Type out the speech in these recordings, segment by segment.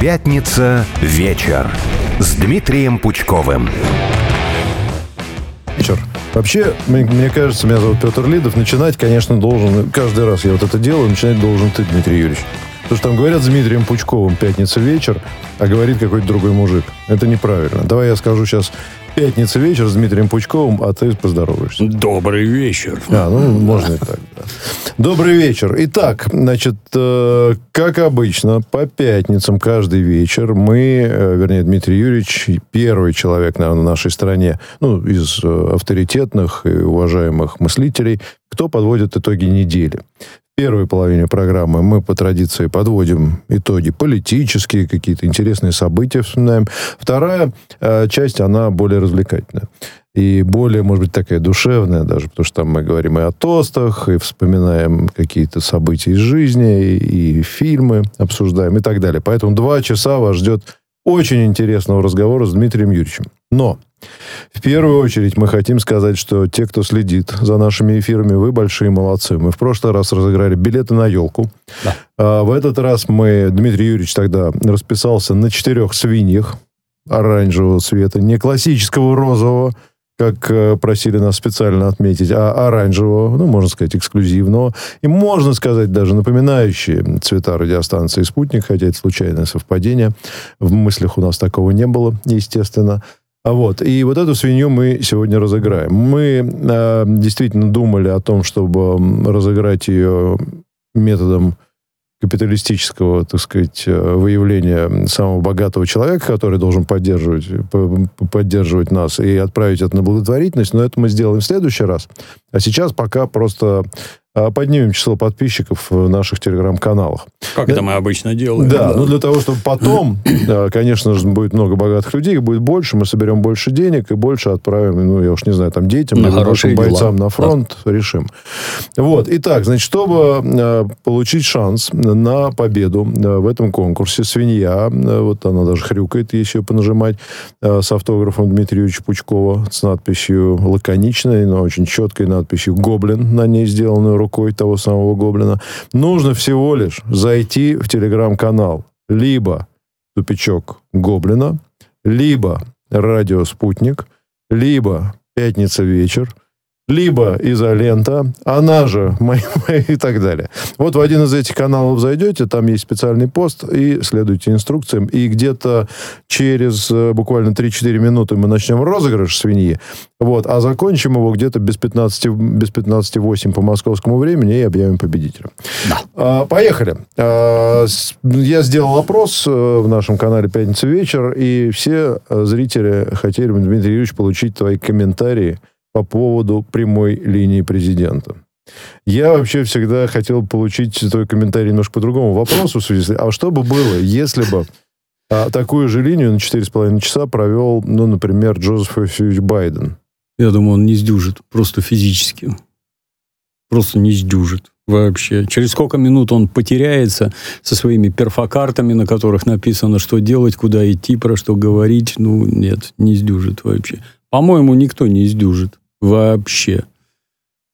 Пятница вечер с Дмитрием Пучковым. Вечер. Вообще, мне, мне кажется, меня зовут Петр Лидов. Начинать, конечно, должен, каждый раз я вот это делаю, начинать должен ты, Дмитрий Юрьевич. Потому что там говорят с Дмитрием Пучковым «Пятница вечер», а говорит какой-то другой мужик. Это неправильно. Давай я скажу сейчас Пятница вечер с Дмитрием Пучковым, а ты поздороваешься. Добрый вечер. А, ну, можно и так, да. Добрый вечер. Итак, значит, э, как обычно, по пятницам каждый вечер мы, э, вернее, Дмитрий Юрьевич, первый человек, наверное, в нашей стране, ну, из э, авторитетных и уважаемых мыслителей, кто подводит итоги недели первой половине программы мы по традиции подводим итоги политические, какие-то интересные события вспоминаем. Вторая э, часть, она более развлекательная. И более, может быть, такая душевная даже, потому что там мы говорим и о тостах, и вспоминаем какие-то события из жизни, и, и фильмы обсуждаем и так далее. Поэтому два часа вас ждет очень интересного разговора с Дмитрием Юрьевичем. Но в первую очередь мы хотим сказать, что те, кто следит за нашими эфирами, вы большие молодцы. Мы в прошлый раз разыграли билеты на елку. Да. А в этот раз мы, Дмитрий Юрьевич тогда расписался на четырех свиньях оранжевого цвета, не классического розового, как э, просили нас специально отметить, а оранжевого, ну, можно сказать, эксклюзивного, и, можно сказать, даже напоминающие цвета радиостанции «Спутник», хотя это случайное совпадение. В мыслях у нас такого не было, естественно. Вот. И вот эту свинью мы сегодня разыграем. Мы э, действительно думали о том, чтобы разыграть ее методом капиталистического, так сказать, э, выявления самого богатого человека, который должен поддерживать, поддерживать нас и отправить это на благотворительность, но это мы сделаем в следующий раз. А сейчас пока просто поднимем число подписчиков в наших телеграм-каналах. Как да? это мы обычно делаем. Да, да, ну для того, чтобы потом, конечно же, будет много богатых людей, их будет больше, мы соберем больше денег и больше отправим, ну, я уж не знаю, там, детям, на нашим бойцам на фронт, да. решим. Вот, итак, значит, чтобы а, получить шанс на победу в этом конкурсе, свинья, вот она даже хрюкает, если ее понажимать, с автографом Дмитрия Юрьевича Пучкова, с надписью лаконичной, но очень четкой надписью «Гоблин» на ней сделанную рукой того самого гоблина. Нужно всего лишь зайти в телеграм-канал. Либо тупичок гоблина, либо радио «Спутник», либо «Пятница вечер», либо изолента, она же и так далее. Вот в один из этих каналов зайдете, там есть специальный пост, и следуйте инструкциям, и где-то через э, буквально 3-4 минуты мы начнем розыгрыш свиньи, вот, а закончим его где-то без 15, без 15 по московскому времени и объявим победителя. Да. А, поехали. А, я сделал опрос э, в нашем канале «Пятница вечер», и все э, зрители хотели, Дмитрий Юрьевич, получить твои комментарии по поводу прямой линии президента. Я вообще всегда хотел получить твой комментарий немножко по другому вопросу. В связи с... А что бы было, если бы а, такую же линию на 4,5 часа провел, ну, например, Джозеф Эфьевич Байден? Я думаю, он не сдюжит, просто физически. Просто не сдюжит вообще. Через сколько минут он потеряется со своими перфокартами, на которых написано, что делать, куда идти, про что говорить. Ну, нет, не сдюжит вообще. По-моему, никто не сдюжит. Вообще.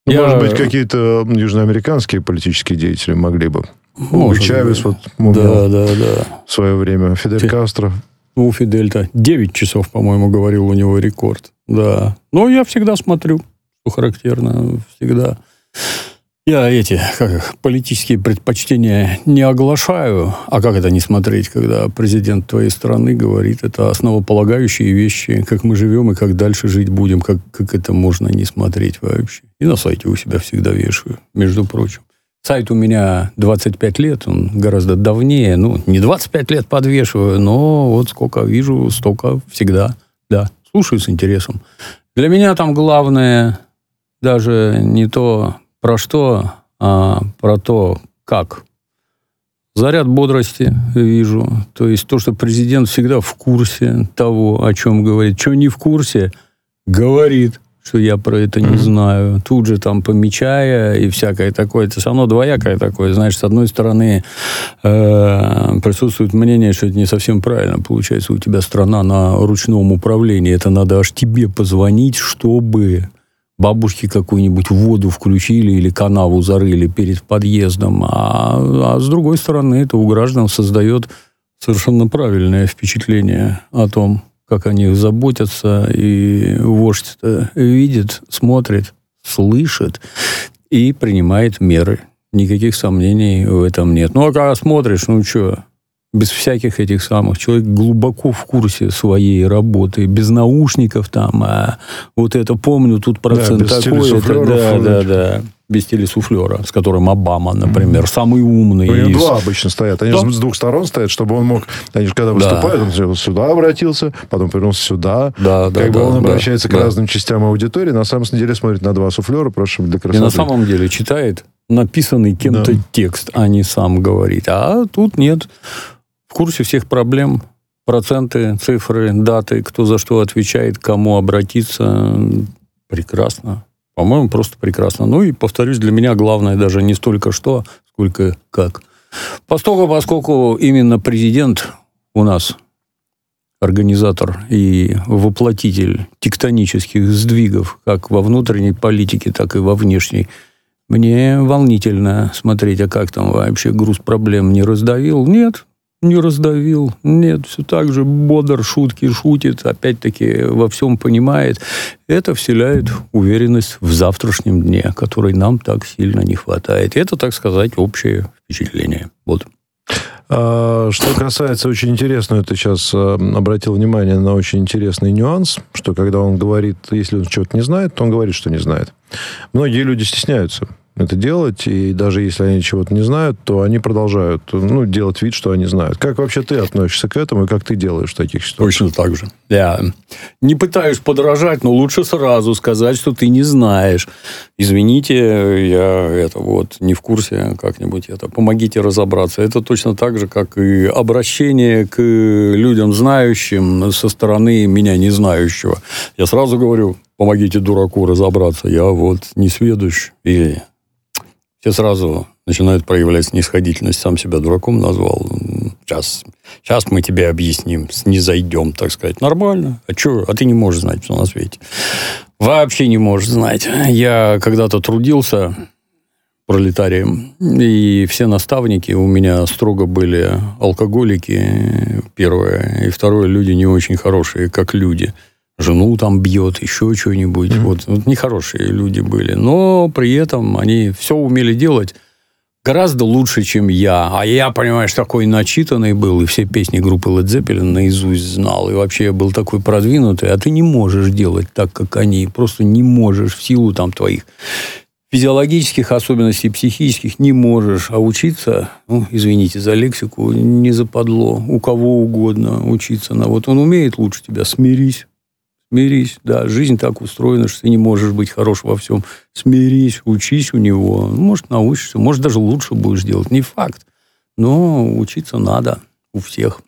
Ну, Я... Может быть, какие-то южноамериканские политические деятели могли бы. Может Чавес вот да, да, да. в свое время. Фидель Фи... Кастро. Ну, Фидель-то 9 часов, по-моему, говорил у него рекорд. Да. Но я всегда смотрю, что характерно. Всегда. Я эти как их, политические предпочтения не оглашаю. А как это не смотреть, когда президент твоей страны говорит, это основополагающие вещи, как мы живем и как дальше жить будем, как, как это можно не смотреть вообще. И на сайте у себя всегда вешаю, между прочим. Сайт у меня 25 лет, он гораздо давнее. Ну, не 25 лет подвешиваю, но вот сколько вижу, столько всегда. Да, слушаю с интересом. Для меня там главное даже не то, про что? А, про то, как. Заряд бодрости вижу. То есть то, что президент всегда в курсе того, о чем говорит. Что не в курсе, говорит, что я про это не знаю. Тут же там помечая и всякое такое. Это все равно двоякое такое. Знаешь, с одной стороны, э, присутствует мнение, что это не совсем правильно. Получается, у тебя страна на ручном управлении. Это надо аж тебе позвонить, чтобы бабушки какую-нибудь воду включили или канаву зарыли перед подъездом. А, а с другой стороны, это у граждан создает совершенно правильное впечатление о том, как о них заботятся, и вождь видит, смотрит, слышит и принимает меры. Никаких сомнений в этом нет. Ну, а когда смотришь, ну что, без всяких этих самых. Человек глубоко в курсе своей работы, без наушников там, а вот это помню, тут процент да, такой. Это, да, да, да. Без телесуфлера, с которым Обама, например, mm-hmm. самый умный. У него два обычно стоят. Они да. с двух сторон стоят, чтобы он мог... Они же когда выступают, да. он сюда обратился, потом повернулся сюда. Да, да, как да, бы он да, обращается да. к разным частям аудитории, на самом деле смотрит на два суфлера, просто для красоты. И на самом деле читает написанный кем-то да. текст, а не сам говорит. А тут нет курсе всех проблем, проценты, цифры, даты, кто за что отвечает, кому обратиться. Прекрасно. По-моему, просто прекрасно. Ну и, повторюсь, для меня главное даже не столько что, сколько как. Поскольку, поскольку именно президент у нас организатор и воплотитель тектонических сдвигов как во внутренней политике, так и во внешней, мне волнительно смотреть, а как там вообще груз проблем не раздавил. Нет, не раздавил. Нет, все так же бодр, шутки шутит, опять-таки во всем понимает. Это вселяет уверенность в завтрашнем дне, которой нам так сильно не хватает. Это, так сказать, общее впечатление. Вот. А, что касается, очень интересно, это сейчас а, обратил внимание на очень интересный нюанс, что когда он говорит, если он чего-то не знает, то он говорит, что не знает. Многие люди стесняются это делать, и даже если они чего-то не знают, то они продолжают ну, делать вид, что они знают. Как вообще ты относишься к этому, и как ты делаешь в таких ситуациях? Точно так же. Я не пытаюсь подражать, но лучше сразу сказать, что ты не знаешь. Извините, я это вот не в курсе как-нибудь это. Помогите разобраться. Это точно так же, как и обращение к людям знающим со стороны меня не знающего. Я сразу говорю, помогите дураку разобраться. Я вот не сведущ или все сразу начинают проявлять снисходительность. Сам себя дураком назвал. Сейчас, сейчас мы тебе объясним, не зайдем, так сказать. Нормально. А что? А ты не можешь знать, что на свете. Вообще не можешь знать. Я когда-то трудился пролетарием, и все наставники у меня строго были алкоголики, первое, и второе, люди не очень хорошие, как люди – жену там бьет, еще что-нибудь. Mm-hmm. Вот, вот нехорошие люди были. Но при этом они все умели делать гораздо лучше, чем я. А я, понимаешь, такой начитанный был, и все песни группы Led Zeppelin наизусть знал. И вообще я был такой продвинутый. А ты не можешь делать так, как они. Просто не можешь в силу там твоих физиологических особенностей, психических не можешь, а учиться, ну, извините за лексику, не западло. У кого угодно учиться. На вот он умеет лучше тебя, смирись. Смирись, да, жизнь так устроена, что ты не можешь быть хорош во всем. Смирись, учись у него. Ну, может, научишься, может, даже лучше будешь делать. Не факт. Но учиться надо у всех.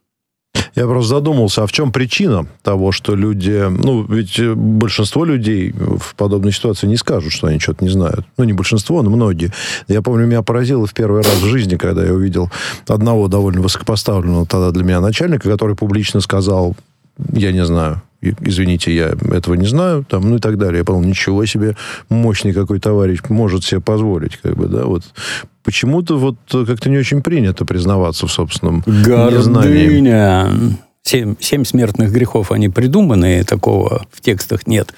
Я просто задумался, а в чем причина того, что люди... Ну, ведь большинство людей в подобной ситуации не скажут, что они что-то не знают. Ну, не большинство, но многие. Я помню, меня поразило в первый раз в жизни, когда я увидел одного довольно высокопоставленного тогда для меня начальника, который публично сказал, я не знаю, извините, я этого не знаю, там, ну и так далее. Я подумал, ничего себе, мощный какой товарищ может себе позволить, как бы, да, вот. Почему-то вот как-то не очень принято признаваться в собственном Гордыня. незнании. Семь, семь смертных грехов, они придуманы, такого в текстах нет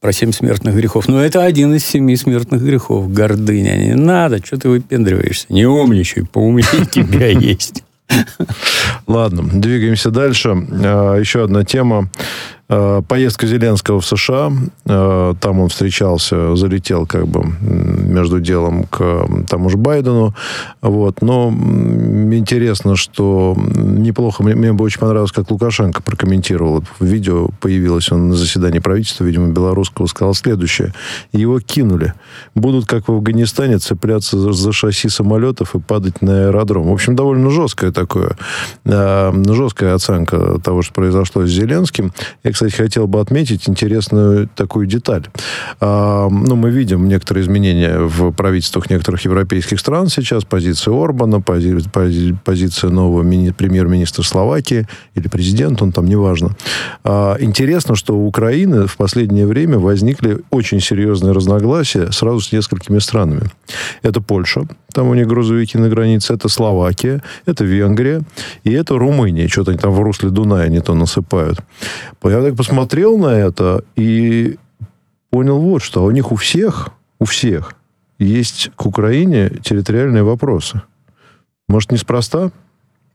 про семь смертных грехов. Но это один из семи смертных грехов. Гордыня. Не надо, что ты выпендриваешься. Не умничай, поумнее тебя есть. Ладно, двигаемся дальше. А, еще одна тема. А, поездка Зеленского в США. А, там он встречался, залетел как бы между делом к тому же Байдену. Вот. Но интересно, что неплохо. Мне, мне бы очень понравилось, как Лукашенко прокомментировал. В видео появилось он на заседании правительства, видимо, белорусского, сказал следующее. Его кинули. Будут, как в Афганистане, цепляться за, за шасси самолетов и падать на аэродром. В общем, довольно жесткое такое, э, жесткая оценка того, что произошло с Зеленским. Я, кстати, хотел бы отметить интересную такую деталь. Э, ну, мы видим некоторые изменения в правительствах некоторых европейских стран сейчас. Позиция Орбана, пози, пози, позиция нового мини, премьер-министра Словакии или президента, он там, неважно. А, интересно, что у Украины в последнее время возникли очень серьезные разногласия сразу с несколькими странами. Это Польша, там у них грузовики на границе, это Словакия, это Венгрия и это Румыния. Что-то они там в русле Дуная не то насыпают. Я так посмотрел на это и понял вот что. У них у всех, у всех есть к Украине территориальные вопросы. Может, неспроста?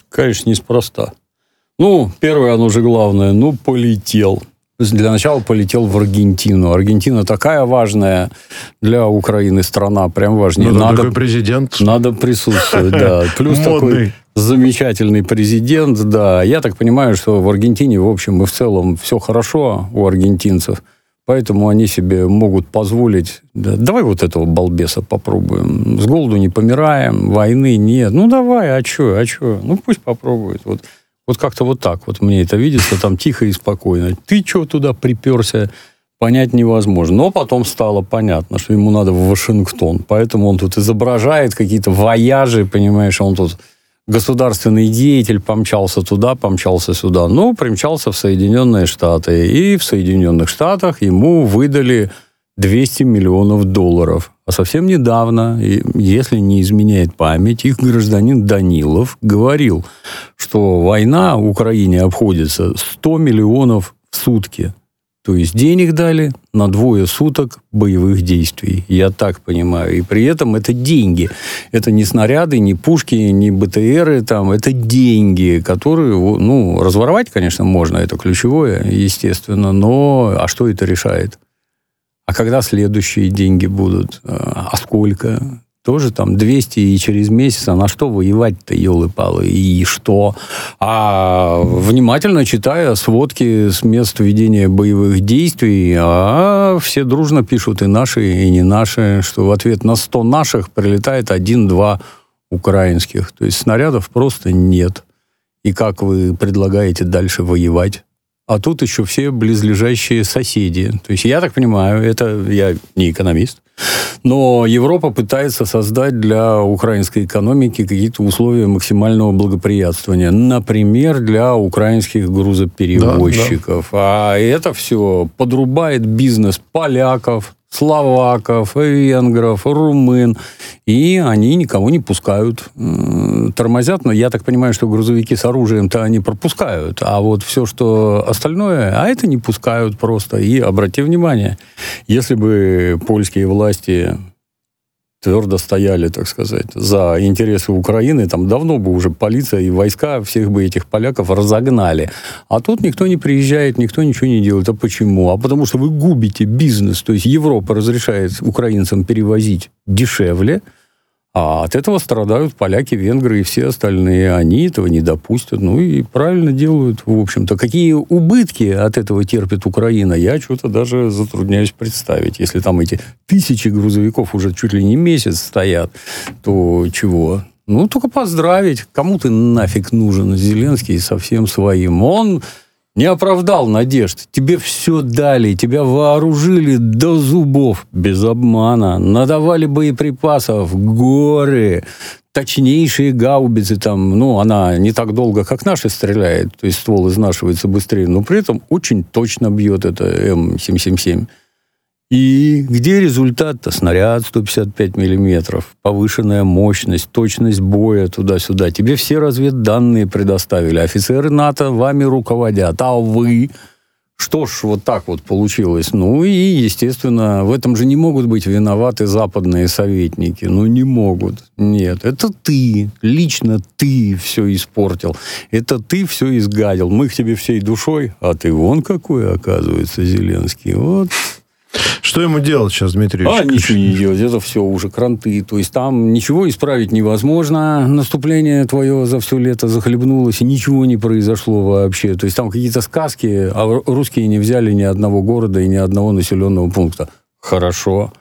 Конечно, неспроста. Ну, первое, оно же главное, ну, полетел. Для начала полетел в Аргентину. Аргентина такая важная для Украины страна, прям важнее. Ну, надо, такой президент. Надо присутствовать, да. Плюс такой замечательный президент, да. Я так понимаю, что в Аргентине, в общем и в целом, все хорошо у аргентинцев. Поэтому они себе могут позволить, да, давай вот этого балбеса попробуем. С голоду не помираем, войны нет. Ну, давай, а что, а что? Ну, пусть попробует. Вот, вот как-то вот так вот мне это видится, там тихо и спокойно. Ты что туда приперся, понять невозможно. Но потом стало понятно, что ему надо в Вашингтон. Поэтому он тут изображает какие-то вояжи, понимаешь, он тут государственный деятель помчался туда, помчался сюда. Ну, примчался в Соединенные Штаты. И в Соединенных Штатах ему выдали 200 миллионов долларов. А совсем недавно, если не изменяет память, их гражданин Данилов говорил, что война в Украине обходится 100 миллионов в сутки. То есть денег дали на двое суток боевых действий. Я так понимаю. И при этом это деньги. Это не снаряды, не пушки, не БТРы. Там. Это деньги, которые... Ну, разворовать, конечно, можно. Это ключевое, естественно. Но а что это решает? А когда следующие деньги будут? А сколько? тоже там 200 и через месяц, а на что воевать-то, елы-палы, и что? А внимательно читая сводки с мест ведения боевых действий, а все дружно пишут, и наши, и не наши, что в ответ на 100 наших прилетает один-два украинских. То есть снарядов просто нет. И как вы предлагаете дальше воевать? А тут еще все близлежащие соседи. То есть я так понимаю, это я не экономист, но Европа пытается создать для украинской экономики какие-то условия максимального благоприятствования. Например, для украинских грузоперевозчиков. Да, да. А это все подрубает бизнес поляков, словаков, венгров, румын, и они никого не пускают. Тормозят, но я так понимаю, что грузовики с оружием-то они пропускают, а вот все, что остальное, а это не пускают просто. И обрати внимание, если бы польские власти твердо стояли, так сказать, за интересы Украины, там давно бы уже полиция и войска всех бы этих поляков разогнали. А тут никто не приезжает, никто ничего не делает. А почему? А потому что вы губите бизнес. То есть Европа разрешает украинцам перевозить дешевле, а от этого страдают поляки, венгры и все остальные. Они этого не допустят. Ну и правильно делают, в общем-то. Какие убытки от этого терпит Украина, я что-то даже затрудняюсь представить. Если там эти тысячи грузовиков уже чуть ли не месяц стоят, то чего? Ну, только поздравить. Кому ты нафиг нужен? Зеленский совсем своим. Он не оправдал надежд. Тебе все дали, тебя вооружили до зубов, без обмана, надавали боеприпасов, горы, точнейшие гаубицы там, ну, она не так долго, как наши стреляет, то есть ствол изнашивается быстрее, но при этом очень точно бьет это М777. И где результат-то? Снаряд 155 миллиметров, повышенная мощность, точность боя туда-сюда. Тебе все разведданные предоставили. Офицеры НАТО вами руководят. А вы... Что ж, вот так вот получилось. Ну и, естественно, в этом же не могут быть виноваты западные советники. Ну, не могут. Нет, это ты, лично ты все испортил. Это ты все изгадил. Мы к тебе всей душой, а ты вон какой, оказывается, Зеленский. Вот что ему делать сейчас, Дмитрий А, ничего не делать. Это все уже кранты. То есть там ничего исправить невозможно. Наступление твое за все лето захлебнулось, и ничего не произошло вообще. То есть там какие-то сказки, а русские не взяли ни одного города и ни одного населенного пункта. Хорошо.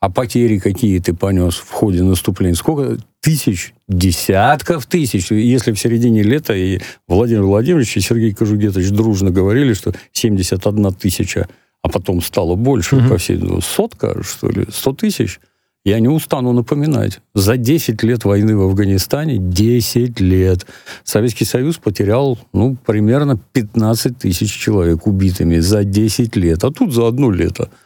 А потери какие ты понес в ходе наступления? Сколько тысяч, десятков тысяч. Если в середине лета и Владимир Владимирович и Сергей Кожугетович дружно говорили, что 71 тысяча а потом стало больше, угу. по всей, ну, сотка, что ли, сто тысяч. Я не устану напоминать. За 10 лет войны в Афганистане, 10 лет, Советский Союз потерял, ну, примерно 15 тысяч человек убитыми за 10 лет. А тут за одно лето –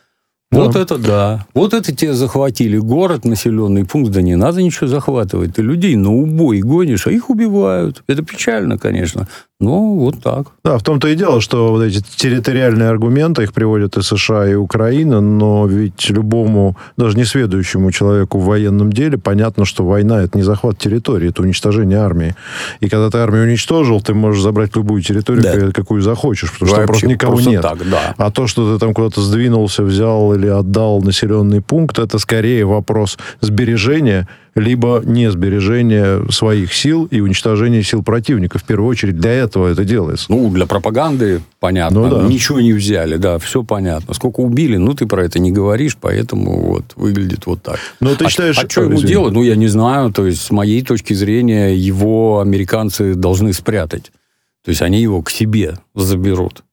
вот это да. Вот это тебе захватили город, населенный пункт. Да не надо ничего захватывать. Ты людей на убой гонишь, а их убивают. Это печально, конечно. Но вот так. Да, в том-то и дело, что вот эти территориальные аргументы, их приводят и США, и Украина, но ведь любому, даже несведущему человеку в военном деле, понятно, что война – это не захват территории, это уничтожение армии. И когда ты армию уничтожил, ты можешь забрать любую территорию, да. какую захочешь, потому Вообще, что просто никого просто нет. Так, да. А то, что ты там куда-то сдвинулся, взял или отдал населенный пункт, это скорее вопрос сбережения либо не сбережение своих сил и уничтожение сил противника. В первую очередь для этого это делается. Ну, для пропаганды понятно. Ну, да. Ничего не взяли, да, все понятно. Сколько убили, ну, ты про это не говоришь, поэтому вот выглядит вот так. Но ты а, считаешь... А что ему извини. делать? Ну, я не знаю. То есть, с моей точки зрения, его американцы должны спрятать. То есть, они его к себе заберут,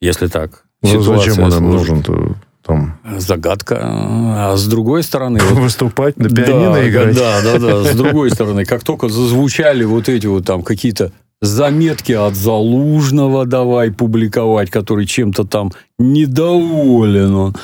если так. Ну, зачем он им нужен-то? Там... Загадка. А с другой стороны... Выступать на пианино да, играть. Да, да, да. С другой стороны, как только зазвучали вот эти вот там какие-то заметки от Залужного давай публиковать, который чем-то там недоволен он.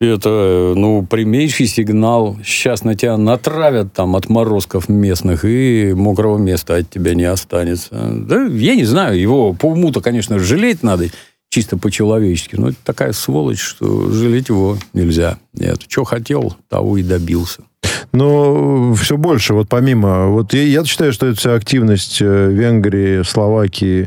Это, ну, прямейший сигнал. Сейчас на тебя натравят там отморозков местных, и мокрого места от тебя не останется. Да, я не знаю, его по уму-то, конечно, жалеть надо чисто по-человечески. Но это такая сволочь, что жалеть его нельзя. Нет, что хотел, того и добился. Но все больше, вот помимо... Вот я, я считаю, что эта вся активность э, Венгрии, Словакии,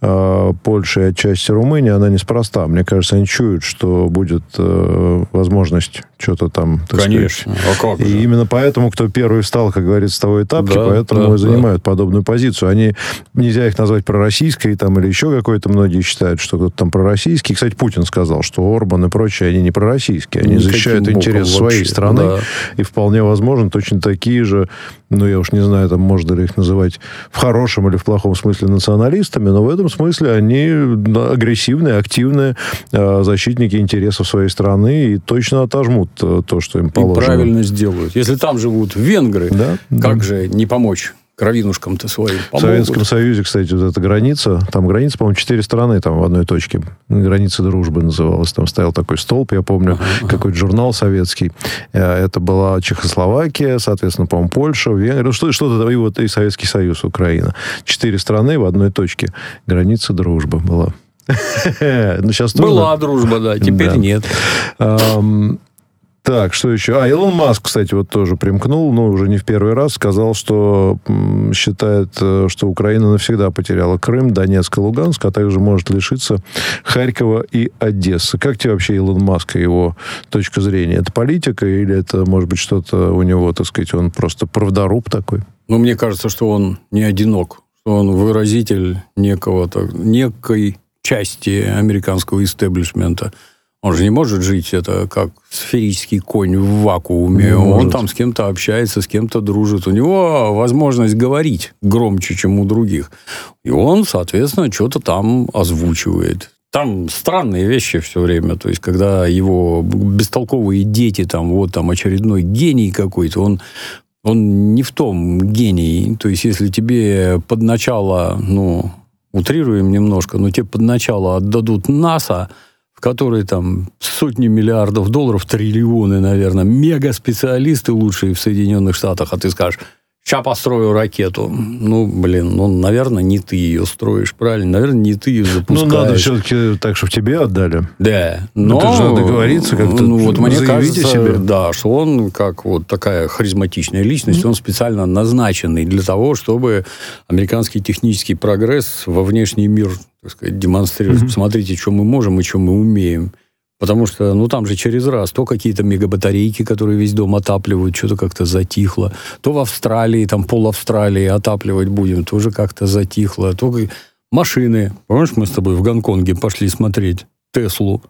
э, Польши и отчасти Румынии, она неспроста. Мне кажется, они чуют, что будет э, возможность что-то там... Конечно. Сказать. А как и именно поэтому, кто первый встал, как говорится, с того этапки, да, поэтому да, и занимают да. подобную позицию. Они, нельзя их назвать пророссийской там, или еще какой-то, многие считают, что кто-то там пророссийский. Кстати, Путин сказал, что Орбан и прочие, они не пророссийские. Они Никаким защищают интересы своей страны. Да. И вполне возможно, точно такие же, ну, я уж не знаю, там, можно ли их называть в хорошем или в плохом смысле националистами, но в этом смысле они агрессивные, активные э, защитники интересов своей страны и точно отожмут то, что им положено. И правильно сделают. Если там живут венгры, да, как да. же не помочь? кровинушкам-то своим помогут. В Советском Союзе, кстати, вот эта граница, там граница, по-моему, четыре страны там в одной точке. Граница дружбы называлась. Там стоял такой столб, я помню, uh-huh. какой-то журнал советский. Э, это была Чехословакия, соответственно, по-моему, Польша, Венгрия, ну, что, что-то, и вот и Советский Союз, Украина. Четыре страны в одной точке. Граница дружбы была. Ну, сейчас Была дружба, да, теперь нет. Так, что еще? А, Илон Маск, кстати, вот тоже примкнул, но уже не в первый раз, сказал, что считает, э, что Украина навсегда потеряла Крым, Донецк и Луганск, а также может лишиться Харькова и Одессы. Как тебе вообще Илон Маск и его точка зрения? Это политика или это, может быть, что-то у него, так сказать, он просто правдоруб такой? Ну, мне кажется, что он не одинок, что он выразитель некого, так, некой части американского истеблишмента – он же не может жить это как сферический конь в вакууме. Не Он может. там с кем-то общается, с кем-то дружит. У него возможность говорить громче, чем у других. И он, соответственно, что-то там озвучивает. Там странные вещи все время. То есть, когда его бестолковые дети, там, вот там очередной гений какой-то, он он не в том гений. То есть, если тебе под начало, ну, утрируем немножко, но тебе под начало отдадут НАСА, которые там сотни миллиардов долларов, триллионы, наверное, мега-специалисты лучшие в Соединенных Штатах, а ты скажешь, Сейчас построю ракету. Ну, блин, ну, наверное, не ты ее строишь, правильно? Наверное, не ты ее запускаешь. Ну, надо все-таки так, чтобы тебе отдали. Да. Но, ну, но ты же надо договориться как-то. Ну, вот мне кажется, себе. да, что он, как вот такая харизматичная личность, mm-hmm. он специально назначенный для того, чтобы американский технический прогресс во внешний мир, так сказать, демонстрировать. Mm-hmm. Посмотрите, что мы можем и что мы умеем. Потому что, ну, там же через раз то какие-то мегабатарейки, которые весь дом отапливают, что-то как-то затихло. То в Австралии, там пол Австралии отапливать будем, тоже как-то затихло. То машины. Помнишь, мы с тобой в Гонконге пошли смотреть Теслу?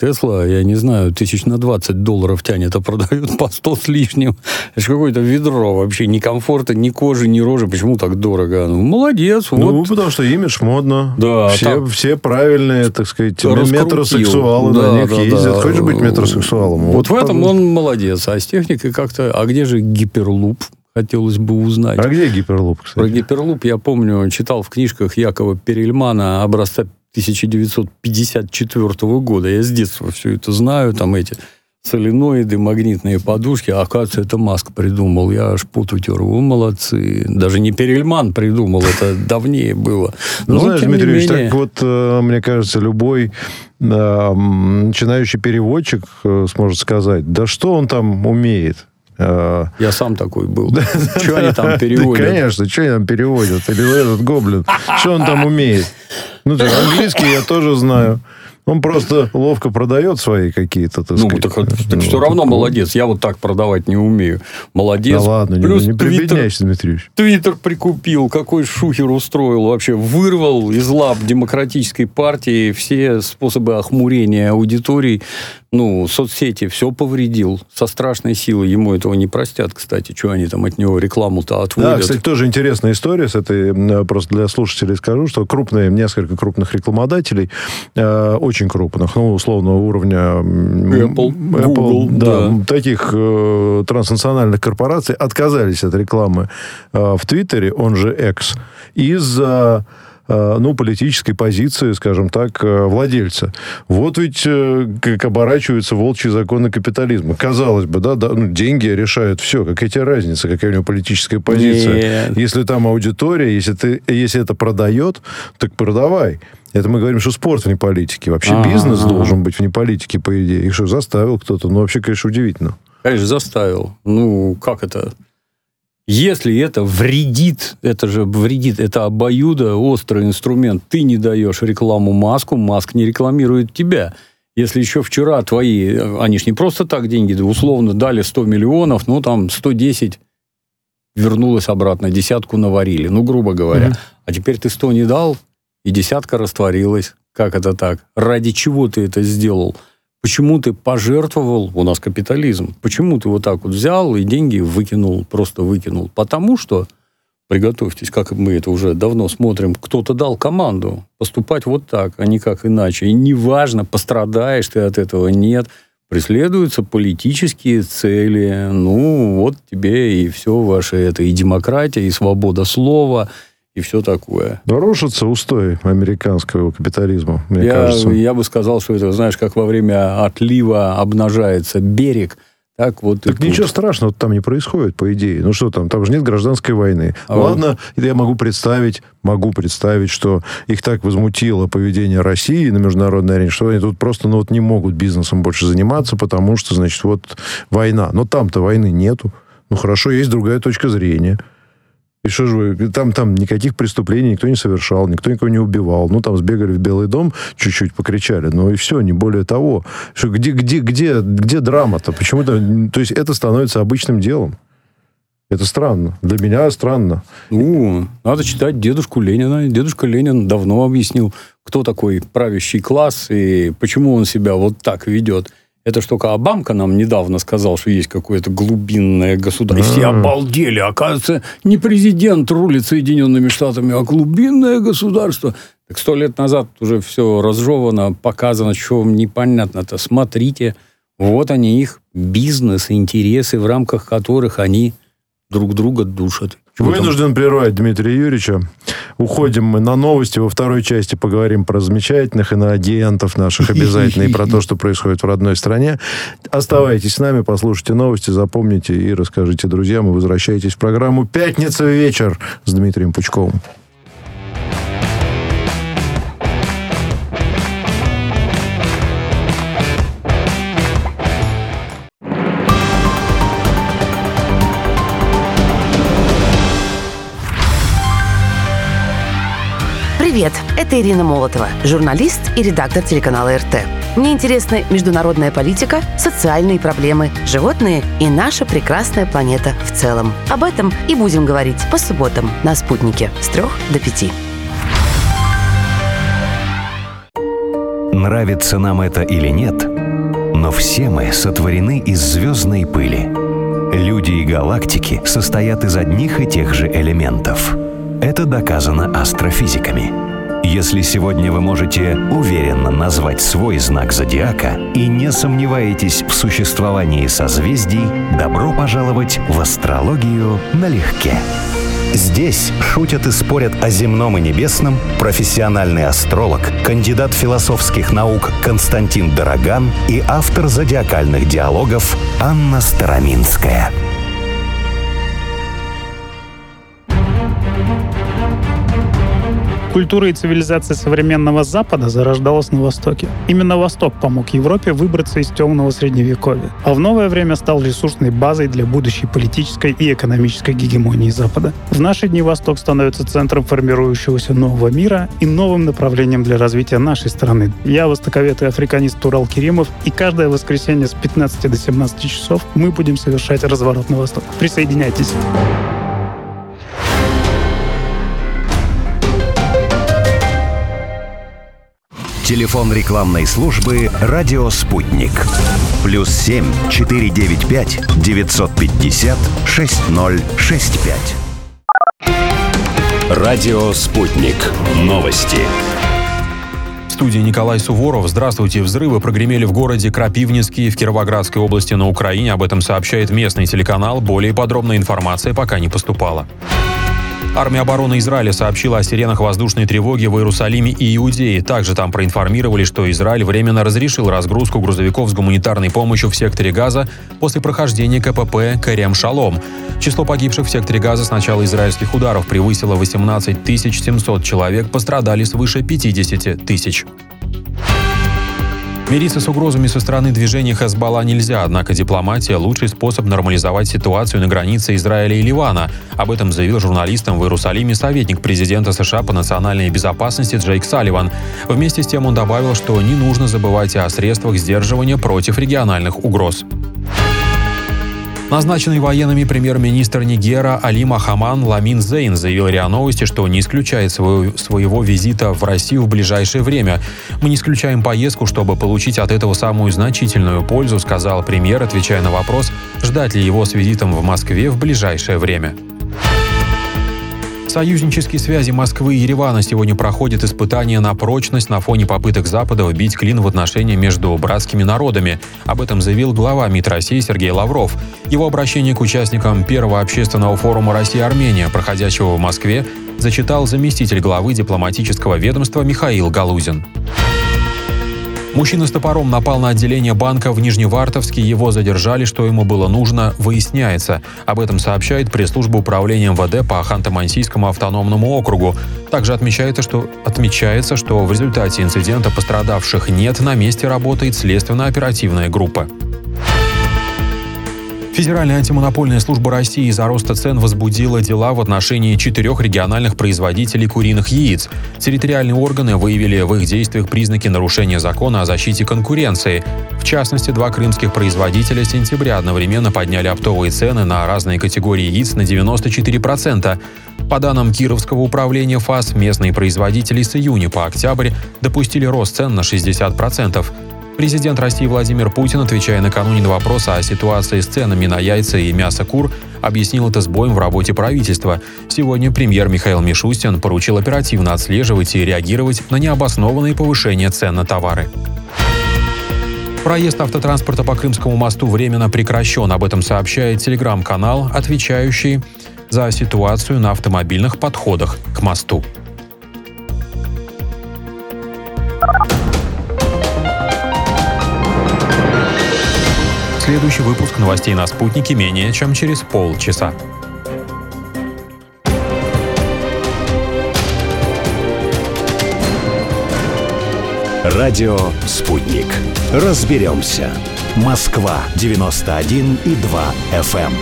Тесла, я не знаю, тысяч на 20 долларов тянет, а продают по 100 с лишним. Это же какое-то ведро вообще. Ни комфорта, ни кожи, ни рожи. Почему так дорого? Ну, молодец. Ну, вот. потому что имидж модно. Да, все, там- все правильные, так сказать, Раскрутил. метросексуалы Да, на них да, ездят. да. Хочешь быть метросексуалом? Вот в этом он молодец. А с техникой как-то... А где же гиперлуп? Хотелось бы узнать. А где гиперлуп, Про кстати? гиперлуп я помню, читал в книжках Якова Перельмана образца 1954 года. Я с детства все это знаю. Там эти соленоиды, магнитные подушки. А оказывается, это Маск придумал. Я аж пот утер. О, молодцы. Даже не Перельман придумал, это давнее было. Ну, Но, знаешь, тем не Дмитрий Ильич, менее, так вот, э, мне кажется, любой э, начинающий переводчик э, сможет сказать, да что он там умеет? Э, Я сам такой был. Что они там переводят? конечно, что они там переводят? Или этот гоблин, что он там умеет? Ну, английский я тоже знаю. Он просто ловко продает свои какие-то, так Ну, сказать. так, так ну, все равно молодец. Я вот так продавать не умею. Молодец. Да ладно, не, Плюс не Твиттер- прибедняйся, Дмитрий Ильич. Твиттер прикупил, какой шухер устроил вообще, вырвал из лап демократической партии все способы охмурения аудиторий, ну, соцсети, все повредил со страшной силой. Ему этого не простят, кстати, что они там от него рекламу-то отводят. Да, кстати, тоже интересная история с этой, м, просто для слушателей скажу, что крупные, несколько крупных рекламодателей, э, очень крупных, ну, условного уровня... м, Apple, Google, да, да. таких э, транснациональных корпораций отказались от рекламы э, в Твиттере, он же X, из-за э, ну, политической позиции, скажем так, э, владельца. Вот ведь э, как оборачиваются волчьи законы капитализма. Казалось бы, да, да ну, деньги решают все. Какая тебе разница, какая у него политическая позиция? Нет. Если там аудитория, если, ты, если это продает, так продавай. Это мы говорим, что спорт вне политики. Вообще Ага, бизнес ага. должен быть вне политики, по идее. Их что, заставил кто-то? Ну, вообще, конечно, удивительно. Конечно, заставил. Ну, как это? Если это вредит, это же вредит, это обоюдо острый инструмент. Ты не даешь рекламу Маску, Маск не рекламирует тебя. Если еще вчера твои, они ж не просто так деньги, условно дали 100 миллионов, ну там 110 вернулось обратно, десятку наварили, ну, грубо говоря. Мгм. А теперь ты 100 не дал, и десятка растворилась. Как это так? Ради чего ты это сделал? Почему ты пожертвовал, у нас капитализм, почему ты вот так вот взял и деньги выкинул, просто выкинул? Потому что, приготовьтесь, как мы это уже давно смотрим, кто-то дал команду поступать вот так, а никак иначе. И неважно, пострадаешь ты от этого, нет, преследуются политические цели. Ну, вот тебе и все ваше это, и демократия, и свобода слова, и все такое. Но рушатся устои американского капитализма, мне я, кажется. я бы сказал, что это, знаешь, как во время отлива обнажается берег, так вот Так тут. ничего страшного там не происходит, по идее. Ну что там, там же нет гражданской войны. А Ладно, я могу представить, могу представить, что их так возмутило поведение России на международной арене, что они тут просто ну, вот не могут бизнесом больше заниматься, потому что, значит, вот война. Но там-то войны нету. Ну хорошо, есть другая точка зрения. Что же вы, там, там никаких преступлений никто не совершал, никто никого не убивал. Ну, там сбегали в Белый дом, чуть-чуть покричали, ну и все, не более того. Что, где, где, где, где драма-то? Почему-то, то есть это становится обычным делом. Это странно. Для меня странно. Ну, надо читать дедушку Ленина. Дедушка Ленин давно объяснил, кто такой правящий класс и почему он себя вот так ведет. Ж только Обамка нам недавно сказал, что есть какое-то глубинное государство. И все обалдели. Оказывается, не президент рулит Соединенными Штатами, а глубинное государство. Так сто лет назад уже все разжевано, показано, что вам непонятно-то. Смотрите, вот они их бизнес, интересы, в рамках которых они друг друга душат. Вынужден прервать Дмитрия Юрьевича. Уходим мы на новости. Во второй части поговорим про замечательных иноагентов наших обязательно и про то, что происходит в родной стране. Оставайтесь с нами, послушайте новости, запомните и расскажите друзьям. И возвращайтесь в программу «Пятница вечер» с Дмитрием Пучковым. Привет, это Ирина Молотова, журналист и редактор телеканала РТ. Мне интересны международная политика, социальные проблемы, животные и наша прекрасная планета в целом. Об этом и будем говорить по субботам на «Спутнике» с трех до пяти. Нравится нам это или нет, но все мы сотворены из звездной пыли. Люди и галактики состоят из одних и тех же элементов. Это доказано астрофизиками. Если сегодня вы можете уверенно назвать свой знак зодиака и не сомневаетесь в существовании созвездий, добро пожаловать в астрологию налегке. Здесь шутят и спорят о земном и небесном профессиональный астролог, кандидат философских наук Константин Дороган и автор зодиакальных диалогов Анна Староминская. Культура и цивилизация современного Запада зарождалась на Востоке. Именно Восток помог Европе выбраться из темного средневековья, а в новое время стал ресурсной базой для будущей политической и экономической гегемонии Запада. В наши дни Восток становится центром формирующегося нового мира и новым направлением для развития нашей страны. Я востоковед и африканист Турал Керимов, и каждое воскресенье с 15 до 17 часов мы будем совершать разворот на Восток. Присоединяйтесь. Телефон рекламной службы «Радио Спутник». Плюс семь четыре девять пять девятьсот пятьдесят шесть ноль шесть пять. Радио «Спутник». Новости. В студии Николай Суворов. Здравствуйте. Взрывы прогремели в городе Крапивницкий в Кировоградской области на Украине. Об этом сообщает местный телеканал. Более подробная информация пока не поступала. Армия обороны Израиля сообщила о сиренах воздушной тревоги в Иерусалиме и Иудее. Также там проинформировали, что Израиль временно разрешил разгрузку грузовиков с гуманитарной помощью в секторе Газа после прохождения КПП Керем Шалом. Число погибших в секторе Газа с начала израильских ударов превысило 18 700 человек, пострадали свыше 50 тысяч. Мириться с угрозами со стороны движения Хезбалла нельзя, однако дипломатия – лучший способ нормализовать ситуацию на границе Израиля и Ливана. Об этом заявил журналистам в Иерусалиме советник президента США по национальной безопасности Джейк Салливан. Вместе с тем он добавил, что не нужно забывать о средствах сдерживания против региональных угроз. Назначенный военными премьер-министр Нигера Али Махаман Ламин Зейн заявил РИА Новости, что не исключает своего, своего визита в Россию в ближайшее время. «Мы не исключаем поездку, чтобы получить от этого самую значительную пользу», сказал премьер, отвечая на вопрос, ждать ли его с визитом в Москве в ближайшее время. Союзнические связи Москвы и Еревана сегодня проходят испытания на прочность на фоне попыток Запада вбить клин в отношения между братскими народами. Об этом заявил глава МИД России Сергей Лавров. Его обращение к участникам первого общественного форума Россия-Армения, проходящего в Москве, зачитал заместитель главы дипломатического ведомства Михаил Галузин. Мужчина с топором напал на отделение банка в Нижневартовске. Его задержали. Что ему было нужно, выясняется. Об этом сообщает пресс-служба управления МВД по Ханты-Мансийскому автономному округу. Также отмечается что, отмечается, что в результате инцидента пострадавших нет. На месте работает следственно-оперативная группа. Федеральная антимонопольная служба России из-за роста цен возбудила дела в отношении четырех региональных производителей куриных яиц. Территориальные органы выявили в их действиях признаки нарушения закона о защите конкуренции. В частности, два крымских производителя с сентября одновременно подняли оптовые цены на разные категории яиц на 94%. По данным Кировского управления ФАС, местные производители с июня по октябрь допустили рост цен на 60%. Президент России Владимир Путин, отвечая накануне на вопрос о ситуации с ценами на яйца и мясо кур, объяснил это сбоем в работе правительства. Сегодня премьер Михаил Мишустин поручил оперативно отслеживать и реагировать на необоснованные повышения цен на товары. Проезд автотранспорта по Крымскому мосту временно прекращен. Об этом сообщает телеграм-канал, отвечающий за ситуацию на автомобильных подходах к мосту. Следующий выпуск новостей на «Спутнике» менее чем через полчаса. Радио «Спутник». Разберемся. Москва, 91 и 2 FM.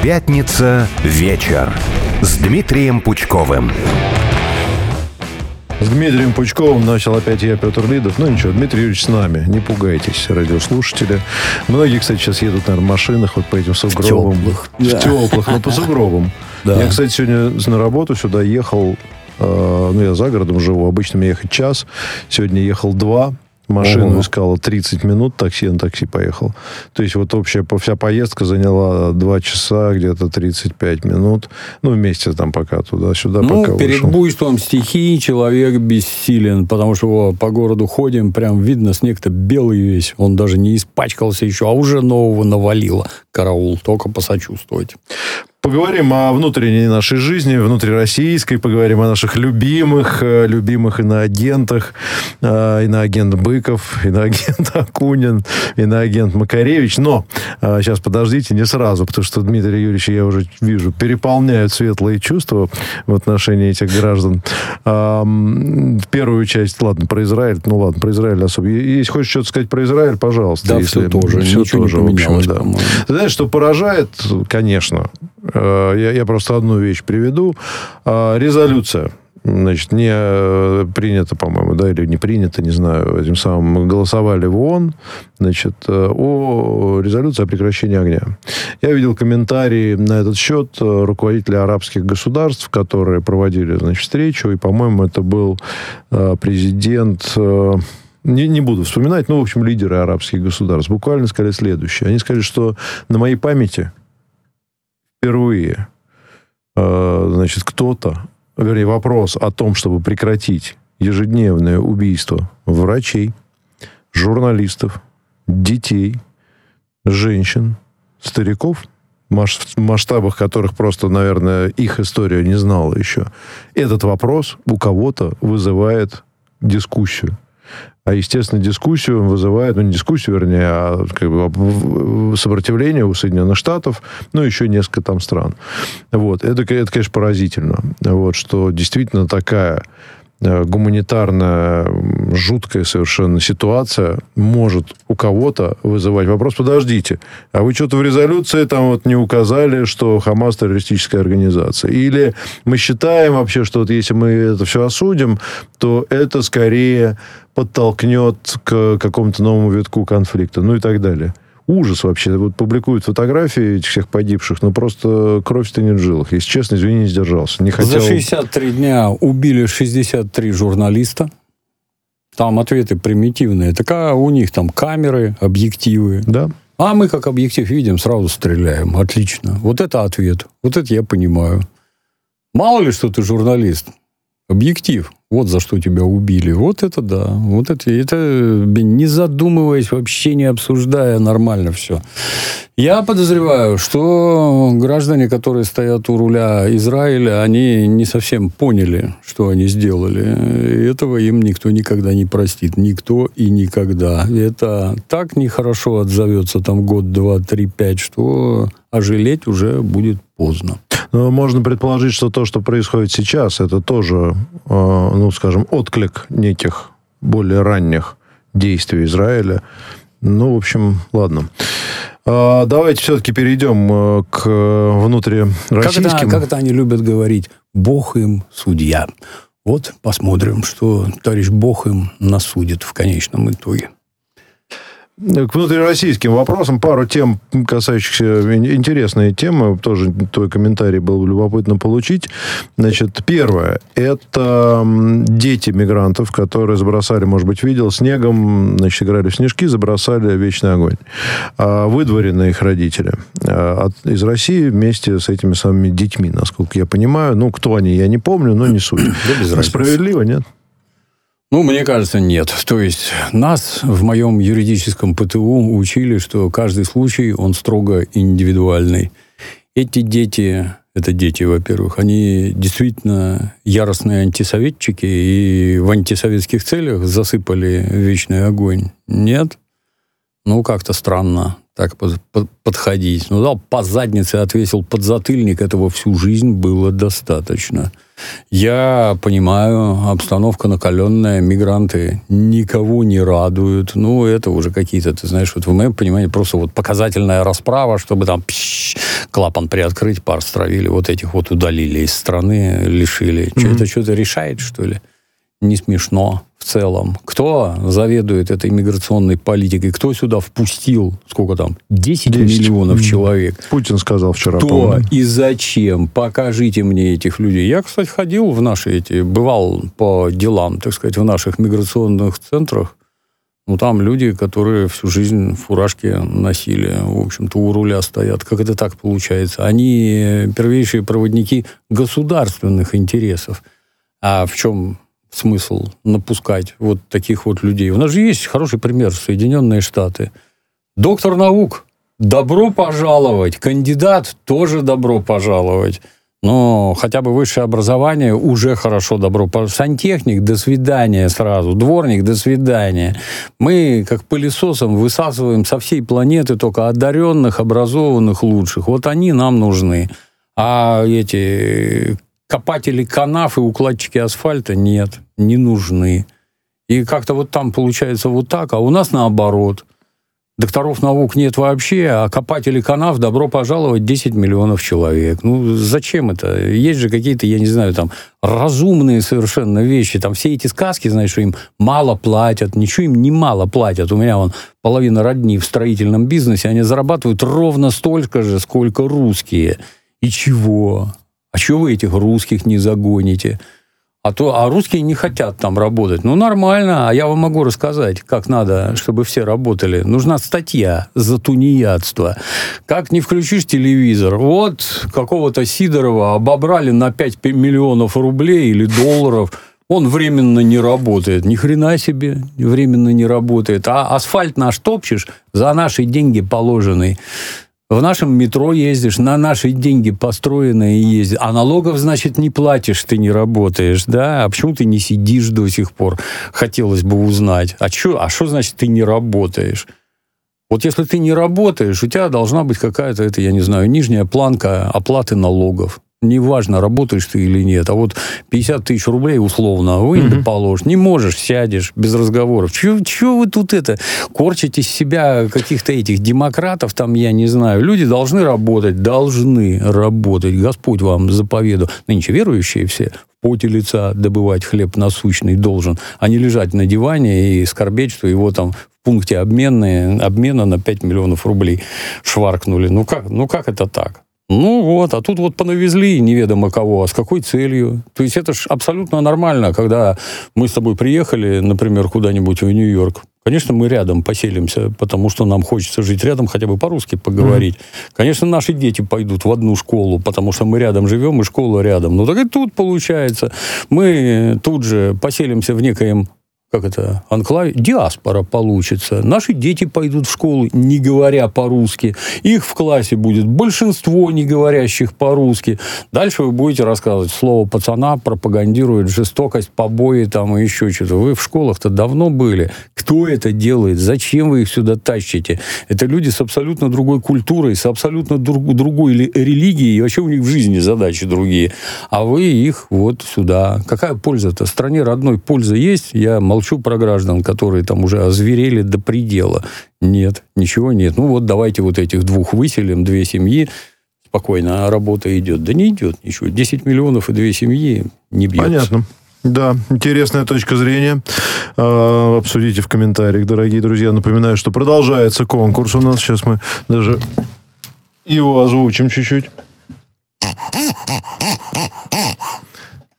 Пятница вечер с Дмитрием Пучковым. С Дмитрием Пучковым начал опять я, Петр Лидов. Ну ничего, Дмитрий Юрьевич с нами. Не пугайтесь, радиослушатели. Многие, кстати, сейчас едут, наверное, в машинах вот по этим сугробам. В теплых. В Да. теплых, но по сугробам. Да. Я, кстати, сегодня на работу сюда ехал, э, ну, я за городом живу, обычно мне ехать час. Сегодня ехал два. Машину Ого. искала 30 минут, такси на такси поехал. То есть вот общая вся поездка заняла 2 часа, где-то 35 минут. Ну, вместе там пока туда-сюда, Ну, пока перед вышел. буйством стихии человек бессилен, потому что о, по городу ходим, прям видно, снег-то белый весь. Он даже не испачкался еще, а уже нового навалило. Караул, только посочувствовать. Поговорим о внутренней нашей жизни, внутрироссийской, поговорим о наших любимых, э, любимых иноагентах, э, иноагент Быков, иноагент Акунин, иноагент Макаревич. Но э, сейчас подождите, не сразу, потому что Дмитрий Юрьевич, я уже вижу, переполняют светлые чувства в отношении этих граждан. Первую часть, ладно, про Израиль, ну ладно, про Израиль особо. Если хочешь что-то сказать про Израиль, пожалуйста. Да, если- все тоже. всё Ничего тоже, не в общем, поменялось, да. по-моему. Знаешь, что поражает, конечно, я, я просто одну вещь приведу. А, Резолюция. Значит, не э, принято, по-моему, да, или не принято, не знаю, этим самым голосовали в ООН, значит, э, о резолюции о прекращении огня. Я видел комментарии на этот счет э, руководителей арабских государств, которые проводили, значит, встречу, и, по-моему, это был э, президент э, не, не буду вспоминать, но, в общем, лидеры арабских государств буквально сказали следующее. Они сказали, что на моей памяти впервые, э, значит, кто-то, вернее, вопрос о том, чтобы прекратить ежедневное убийство врачей, журналистов, детей, женщин, стариков, в масштабах которых просто, наверное, их история не знала еще. Этот вопрос у кого-то вызывает дискуссию. А, естественно, дискуссию вызывает, ну, не дискуссию, вернее, а как бы, сопротивление у Соединенных Штатов, ну, еще несколько там стран. Вот. Это, это, конечно, поразительно. Вот, что действительно такая гуманитарная, м, жуткая совершенно ситуация может у кого-то вызывать вопрос, подождите, а вы что-то в резолюции там вот не указали, что Хамас террористическая организация? Или мы считаем вообще, что вот если мы это все осудим, то это скорее подтолкнет к какому-то новому витку конфликта, ну и так далее. Ужас вообще. Вот публикуют фотографии этих всех погибших, но просто кровь стынет в жилах. Если честно, извини, не сдержался. Не хотел... За 63 дня убили 63 журналиста. Там ответы примитивные. Так а у них там камеры, объективы. Да. А мы как объектив видим, сразу стреляем. Отлично. Вот это ответ. Вот это я понимаю. Мало ли, что ты журналист. Объектив. Вот за что тебя убили. Вот это да. Вот это, это не задумываясь, вообще не обсуждая, нормально все. Я подозреваю, что граждане, которые стоят у руля Израиля, они не совсем поняли, что они сделали. И этого им никто никогда не простит. Никто и никогда. Это так нехорошо отзовется там год, два, три, пять, что ожалеть уже будет поздно. Но можно предположить, что то, что происходит сейчас, это тоже, э, ну, скажем, отклик неких более ранних действий Израиля. Ну, в общем, ладно. А, Давайте все-таки перейдем э, к Как это, внутрироссийским. как это они любят говорить? Бог им судья. Вот посмотрим, что товарищ Бог им насудит в конечном итоге. К внутрироссийским вопросам пару тем, касающихся ин- интересные темы. Тоже твой комментарий был любопытно получить. Значит, первое. Это дети мигрантов, которые забросали, может быть, видел, снегом, значит, играли в снежки, забросали вечный огонь. А выдворены их родители а, из России вместе с этими самыми детьми, насколько я понимаю. Ну, кто они, я не помню, но не суть. без. Справедливо, нет? Ну, мне кажется, нет. То есть нас в моем юридическом ПТУ учили, что каждый случай, он строго индивидуальный. Эти дети, это дети, во-первых, они действительно яростные антисоветчики и в антисоветских целях засыпали вечный огонь. Нет? Ну, как-то странно так под- под- подходить. Ну, дал по заднице, отвесил подзатыльник, этого всю жизнь было достаточно. Я понимаю, обстановка накаленная, мигранты никого не радуют. Ну, это уже какие-то, ты знаешь, вот в моем понимании просто вот показательная расправа, чтобы там пш, клапан приоткрыть, пар стравили, вот этих вот удалили из страны, лишили. Что это что-то решает, что ли? Не смешно в целом. Кто заведует этой миграционной политикой? Кто сюда впустил, сколько там, 10, 10. миллионов человек? Путин сказал вчера. Кто и зачем? Покажите мне этих людей. Я, кстати, ходил в наши эти, бывал по делам, так сказать, в наших миграционных центрах. Ну, там люди, которые всю жизнь фуражки носили, в общем-то, у руля стоят. Как это так получается? Они первейшие проводники государственных интересов. А в чем смысл напускать вот таких вот людей? У нас же есть хороший пример Соединенные Штаты. Доктор наук, добро пожаловать. Кандидат тоже добро пожаловать. Но хотя бы высшее образование уже хорошо, добро. Сантехник, до свидания сразу. Дворник, до свидания. Мы, как пылесосом, высасываем со всей планеты только одаренных, образованных, лучших. Вот они нам нужны. А эти копатели канав и укладчики асфальта нет, не нужны. И как-то вот там получается вот так, а у нас наоборот – Докторов наук нет вообще, а копателей канав, добро пожаловать, 10 миллионов человек. Ну, зачем это? Есть же какие-то, я не знаю, там, разумные совершенно вещи. Там все эти сказки, знаешь, что им мало платят, ничего им не мало платят. У меня вон половина родни в строительном бизнесе, они зарабатывают ровно столько же, сколько русские. И чего? А чего вы этих русских не загоните? А, то, а русские не хотят там работать. Ну, нормально. А я вам могу рассказать, как надо, чтобы все работали. Нужна статья за тунеядство. Как не включишь телевизор, вот какого-то Сидорова обобрали на 5 миллионов рублей или долларов, он временно не работает. Ни хрена себе временно не работает. А асфальт наш топчешь за наши деньги положенный. В нашем метро ездишь, на наши деньги построенные ездишь, а налогов, значит, не платишь, ты не работаешь, да? А почему ты не сидишь до сих пор? Хотелось бы узнать. А что а что значит ты не работаешь? Вот если ты не работаешь, у тебя должна быть какая-то, это, я не знаю, нижняя планка оплаты налогов неважно, работаешь ты или нет, а вот 50 тысяч рублей условно вы угу. положишь, не можешь, сядешь без разговоров. Чего вы тут это, корчите из себя каких-то этих демократов, там, я не знаю. Люди должны работать, должны работать. Господь вам заповеду. Нынче верующие все в поте лица добывать хлеб насущный должен, а не лежать на диване и скорбеть, что его там в пункте обмены, обмена на 5 миллионов рублей шваркнули. Ну как, ну как это так? Ну вот, а тут вот понавезли неведомо кого, а с какой целью. То есть это же абсолютно нормально, когда мы с тобой приехали, например, куда-нибудь в Нью-Йорк. Конечно, мы рядом поселимся, потому что нам хочется жить рядом, хотя бы по-русски поговорить. Mm-hmm. Конечно, наши дети пойдут в одну школу, потому что мы рядом живем, и школа рядом. Ну так и тут получается. Мы тут же поселимся в некоем как это, анклаве, диаспора получится. Наши дети пойдут в школу, не говоря по-русски. Их в классе будет большинство не говорящих по-русски. Дальше вы будете рассказывать. Слово пацана пропагандирует жестокость, побои там и еще что-то. Вы в школах-то давно были. Кто это делает? Зачем вы их сюда тащите? Это люди с абсолютно другой культурой, с абсолютно друг, другой религией, и вообще у них в жизни задачи другие. А вы их вот сюда. Какая польза-то? В стране родной польза есть? Я молчу про граждан, которые там уже озверели до предела. Нет, ничего нет. Ну вот давайте вот этих двух выселим, две семьи, спокойно, а работа идет. Да не идет ничего. 10 миллионов и две семьи не бьется. Понятно. Да, интересная точка зрения. Э, обсудите в комментариях, дорогие друзья. Напоминаю, что продолжается конкурс у нас. Сейчас мы даже его озвучим чуть-чуть.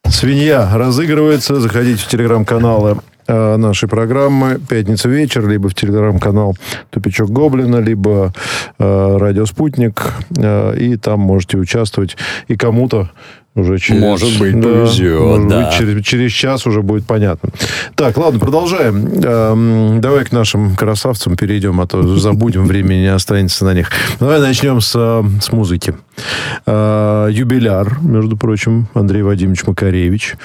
Свинья разыгрывается. Заходите в телеграм-каналы э, нашей программы «Пятница вечер», либо в телеграм-канал «Тупичок Гоблина», либо э, «Радио Спутник». Э, и там можете участвовать. И кому-то уже через... Может быть, да, повезет, может да. Быть, через, через час уже будет понятно. Так, ладно, продолжаем. Эм, давай к нашим красавцам перейдем, а то забудем, времени не останется на них. Давай начнем с, э, с музыки. Э, юбиляр, между прочим, Андрей Вадимович Макаревич.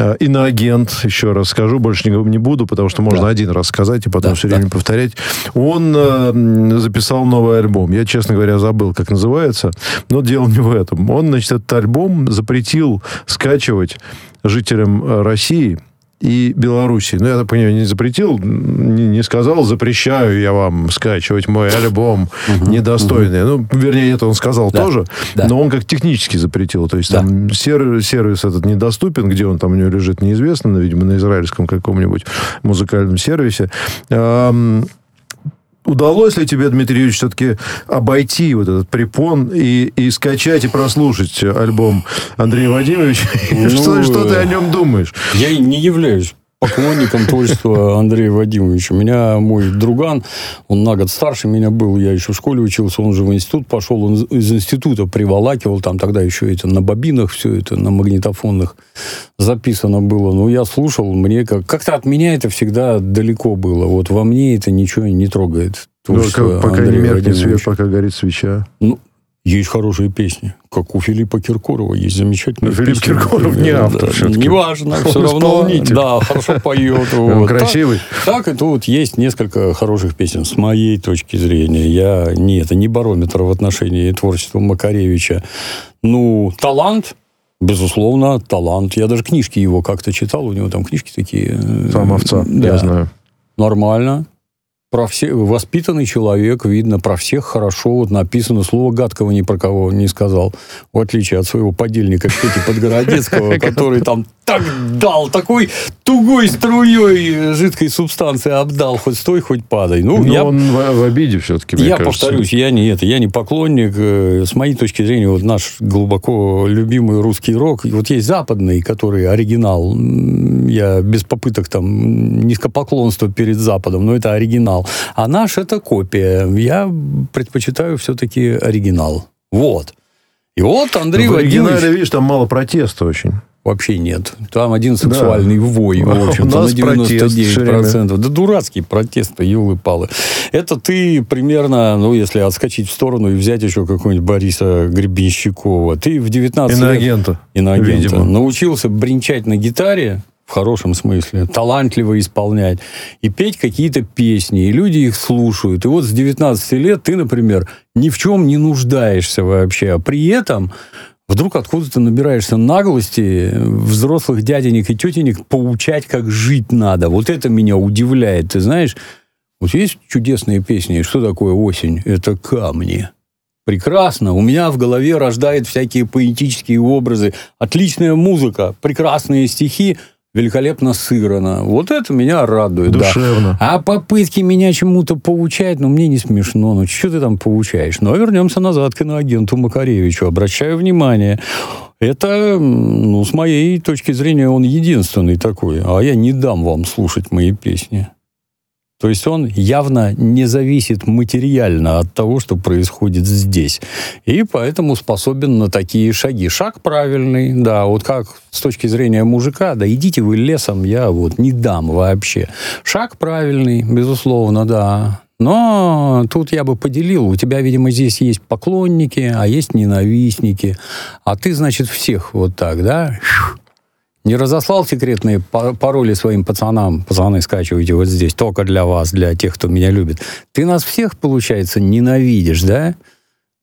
Э, иноагент, еще раз скажу, больше не, не буду, потому что можно да. один раз сказать и потом да, все время да. повторять. Он э, записал новый альбом. Я, честно говоря, забыл, как называется, но дело не в этом. Он, значит, этот альбом запретил скачивать жителям э, России и Белоруссии. Ну, я так понимаю, не запретил, не, не сказал, запрещаю я вам скачивать мой альбом недостойный. Ну, вернее, это он сказал Да. тоже, Да. но он как технически запретил. То есть Да. там сервис, сервис этот недоступен, где он там у него лежит, неизвестно, но, видимо, на израильском каком-нибудь музыкальном сервисе. Удалось ли тебе, Дмитрий Юрьевич, все-таки обойти вот этот препон и, и скачать и прослушать альбом Андрея Вадимовича? что, Ну, что ты э, о нем думаешь? Я не являюсь поклонником творчества Андрея Вадимовича. Меня мой друган, он на год старше меня был, я еще в школе учился, он уже в институт пошел, он из- института приволакивал, там тогда еще это на бобинах все это, на магнитофонных записано было. Ну, я слушал, мне как... Как-то от меня это всегда далеко было. Вот во мне это ничего не трогает. Ну, Творчество как- меркнет свет, Владимировича. пока горит свеча. Есть хорошие песни, как у Филиппа Киркорова есть замечательные Филипп песни. Киркоров не автор да, всё-таки. Неважно, Он все равно. Да, хорошо поет. Вот. красивый. Так, так и тут есть несколько хороших песен. С моей точки зрения, я не это не барометр в отношении творчества Макаревича. Ну, талант, безусловно, талант. Я даже книжки его как-то читал, у него там книжки такие. э, Сам овца, да. я знаю. Нормально. Про все, воспитанный человек, видно, про всех хорошо вот написано. Слово гадкого ни про кого не сказал. В отличие от своего подельника Пети Подгородецкого, который там так дал, такой тугой струей жидкой субстанции обдал. Хоть стой, хоть падай. Ну, Но я он в, в обиде все-таки, я кажется. повторюсь, я не это, я не поклонник. Э, С моей точки зрения, вот наш глубоко любимый русский рок, вот есть западный, который оригинал. Я без попыток там низкопоклонства перед Западом, но это оригинал. А наш это копия. Я предпочитаю все-таки оригинал. Вот. И вот Андрей в оригинале, Владимирович... видишь, там мало протеста очень. Вообще нет. Там один сексуальный вой, У в общем-то, на протест всё время. 99%. Да дурацкий протест, елы-палы. Это ты примерно, ну, если отскочить в сторону и взять еще какого-нибудь Бориса Гребенщикова, ты в 19 лет... Иноагента. Иноагента. видимо. Научился бренчать на гитаре, в хорошем смысле, талантливо исполнять, и петь какие-то песни, и люди их слушают. И вот с 19 лет ты, например, ни в чем не нуждаешься вообще, а при этом вдруг откуда ты набираешься наглости взрослых дяденек и тетенек поучать, как жить надо. Вот это меня удивляет. Ты знаешь, вот есть чудесные песни. Что такое осень? Это камни. Прекрасно. У меня в голове рождает всякие поэтические образы. Отличная музыка, прекрасные стихи, великолепно сыграно. Вот это меня радует. да. Душевно. А попытки меня чему-то поучать, ну, мне не смешно. Ну, что ты там поучаешь? Но вернемся назад к иноагенту Макаревичу. Обращаю внимание. Это, ну, с моей точки зрения, он единственный такой. А я не дам вам слушать мои песни. То есть он явно не зависит материально от того, что происходит здесь. И поэтому способен на такие шаги. Шаг правильный, да, вот как с точки зрения мужика, да идите вы лесом, я вот не дам вообще. Шаг правильный, безусловно, да. Но тут я бы поделил. У тебя, видимо, здесь есть поклонники, а есть ненавистники. А ты, значит, всех вот так, да? Не разослал секретные па- пароли своим пацанам. Пацаны, скачивайте вот здесь, только для вас, для тех, кто меня любит. Ты нас всех, получается, ненавидишь, да?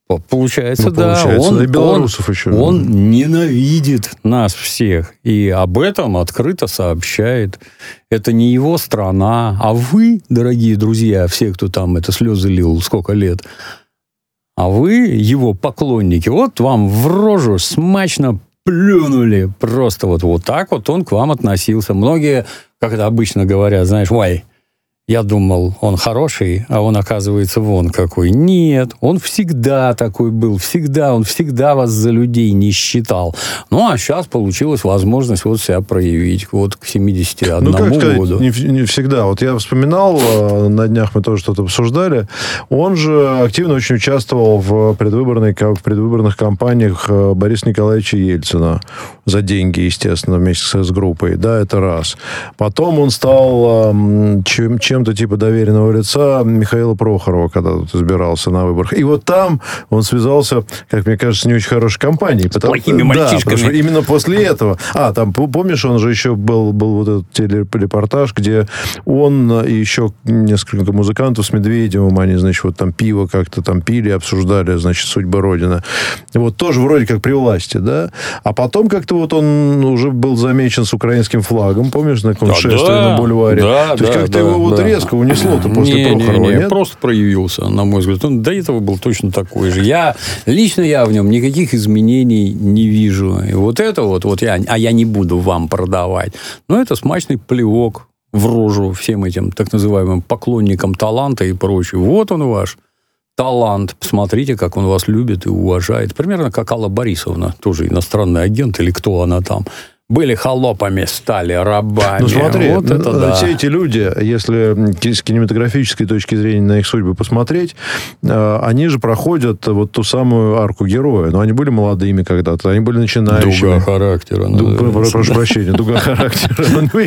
По- Получается, Ну, да. получается, он, и белорусов еще. он, он ненавидит нас всех. И об этом открыто сообщает. Это не его страна. А вы, дорогие друзья, все, кто там это слезы лил сколько лет, а вы, его поклонники, вот вам в рожу смачно плюнули. Просто вот, вот так вот он к вам относился. Многие, как это обычно говорят, знаешь, ой, я думал, он хороший, а он, оказывается, вон какой. Нет, он всегда такой был, всегда, он всегда вас за людей не считал. Ну, а сейчас получилась возможность вот себя проявить вот к 71 Ну, как сказать, году. не, не всегда. Вот я вспоминал, э, на днях мы тоже что-то обсуждали, он же активно очень участвовал в, предвыборной, в предвыборных кампаниях э, Бориса Николаевича Ельцина. За деньги, естественно, вместе с, с группой. Да, это раз. Потом он стал эм, чем, чем чем-то типа доверенного лица Михаила Прохорова, когда тут избирался на выборах. И вот там он связался, как мне кажется, не очень хорошей компанией. С плохими мальчишками. Да, именно после этого... А, там, помнишь, он же еще был, был вот этот телерепортаж, где он и еще несколько музыкантов с Медведевым, они, значит, вот там пиво как-то там пили, обсуждали, значит, судьбу Родины. Вот тоже вроде как при власти, да? А потом как-то вот он уже был замечен с украинским флагом, помнишь, на каком да, шествии да, на бульваре? Да, То есть да, как-то да, его да. вот резко унесло-то после не, Прохорова, не, не, нет? просто проявился, на мой взгляд. Он до этого был точно такой же. Я, лично я в нем никаких изменений не вижу. И вот это вот, вот я, а я не буду вам продавать. Но это смачный плевок в рожу всем этим так называемым поклонникам таланта и прочее. Вот он ваш талант. Посмотрите, как он вас любит и уважает. Примерно как Алла Борисовна, тоже иностранный агент или кто она там были холопами, стали рабами. Ну смотри, вот это да. все эти люди, если с кинематографической точки зрения на их судьбы посмотреть, э, они же проходят вот ту самую арку героя. Но они были молодыми когда-то, они были начинающими. Дуга характера. Ду, прошу прощения, дуга характера. Ну,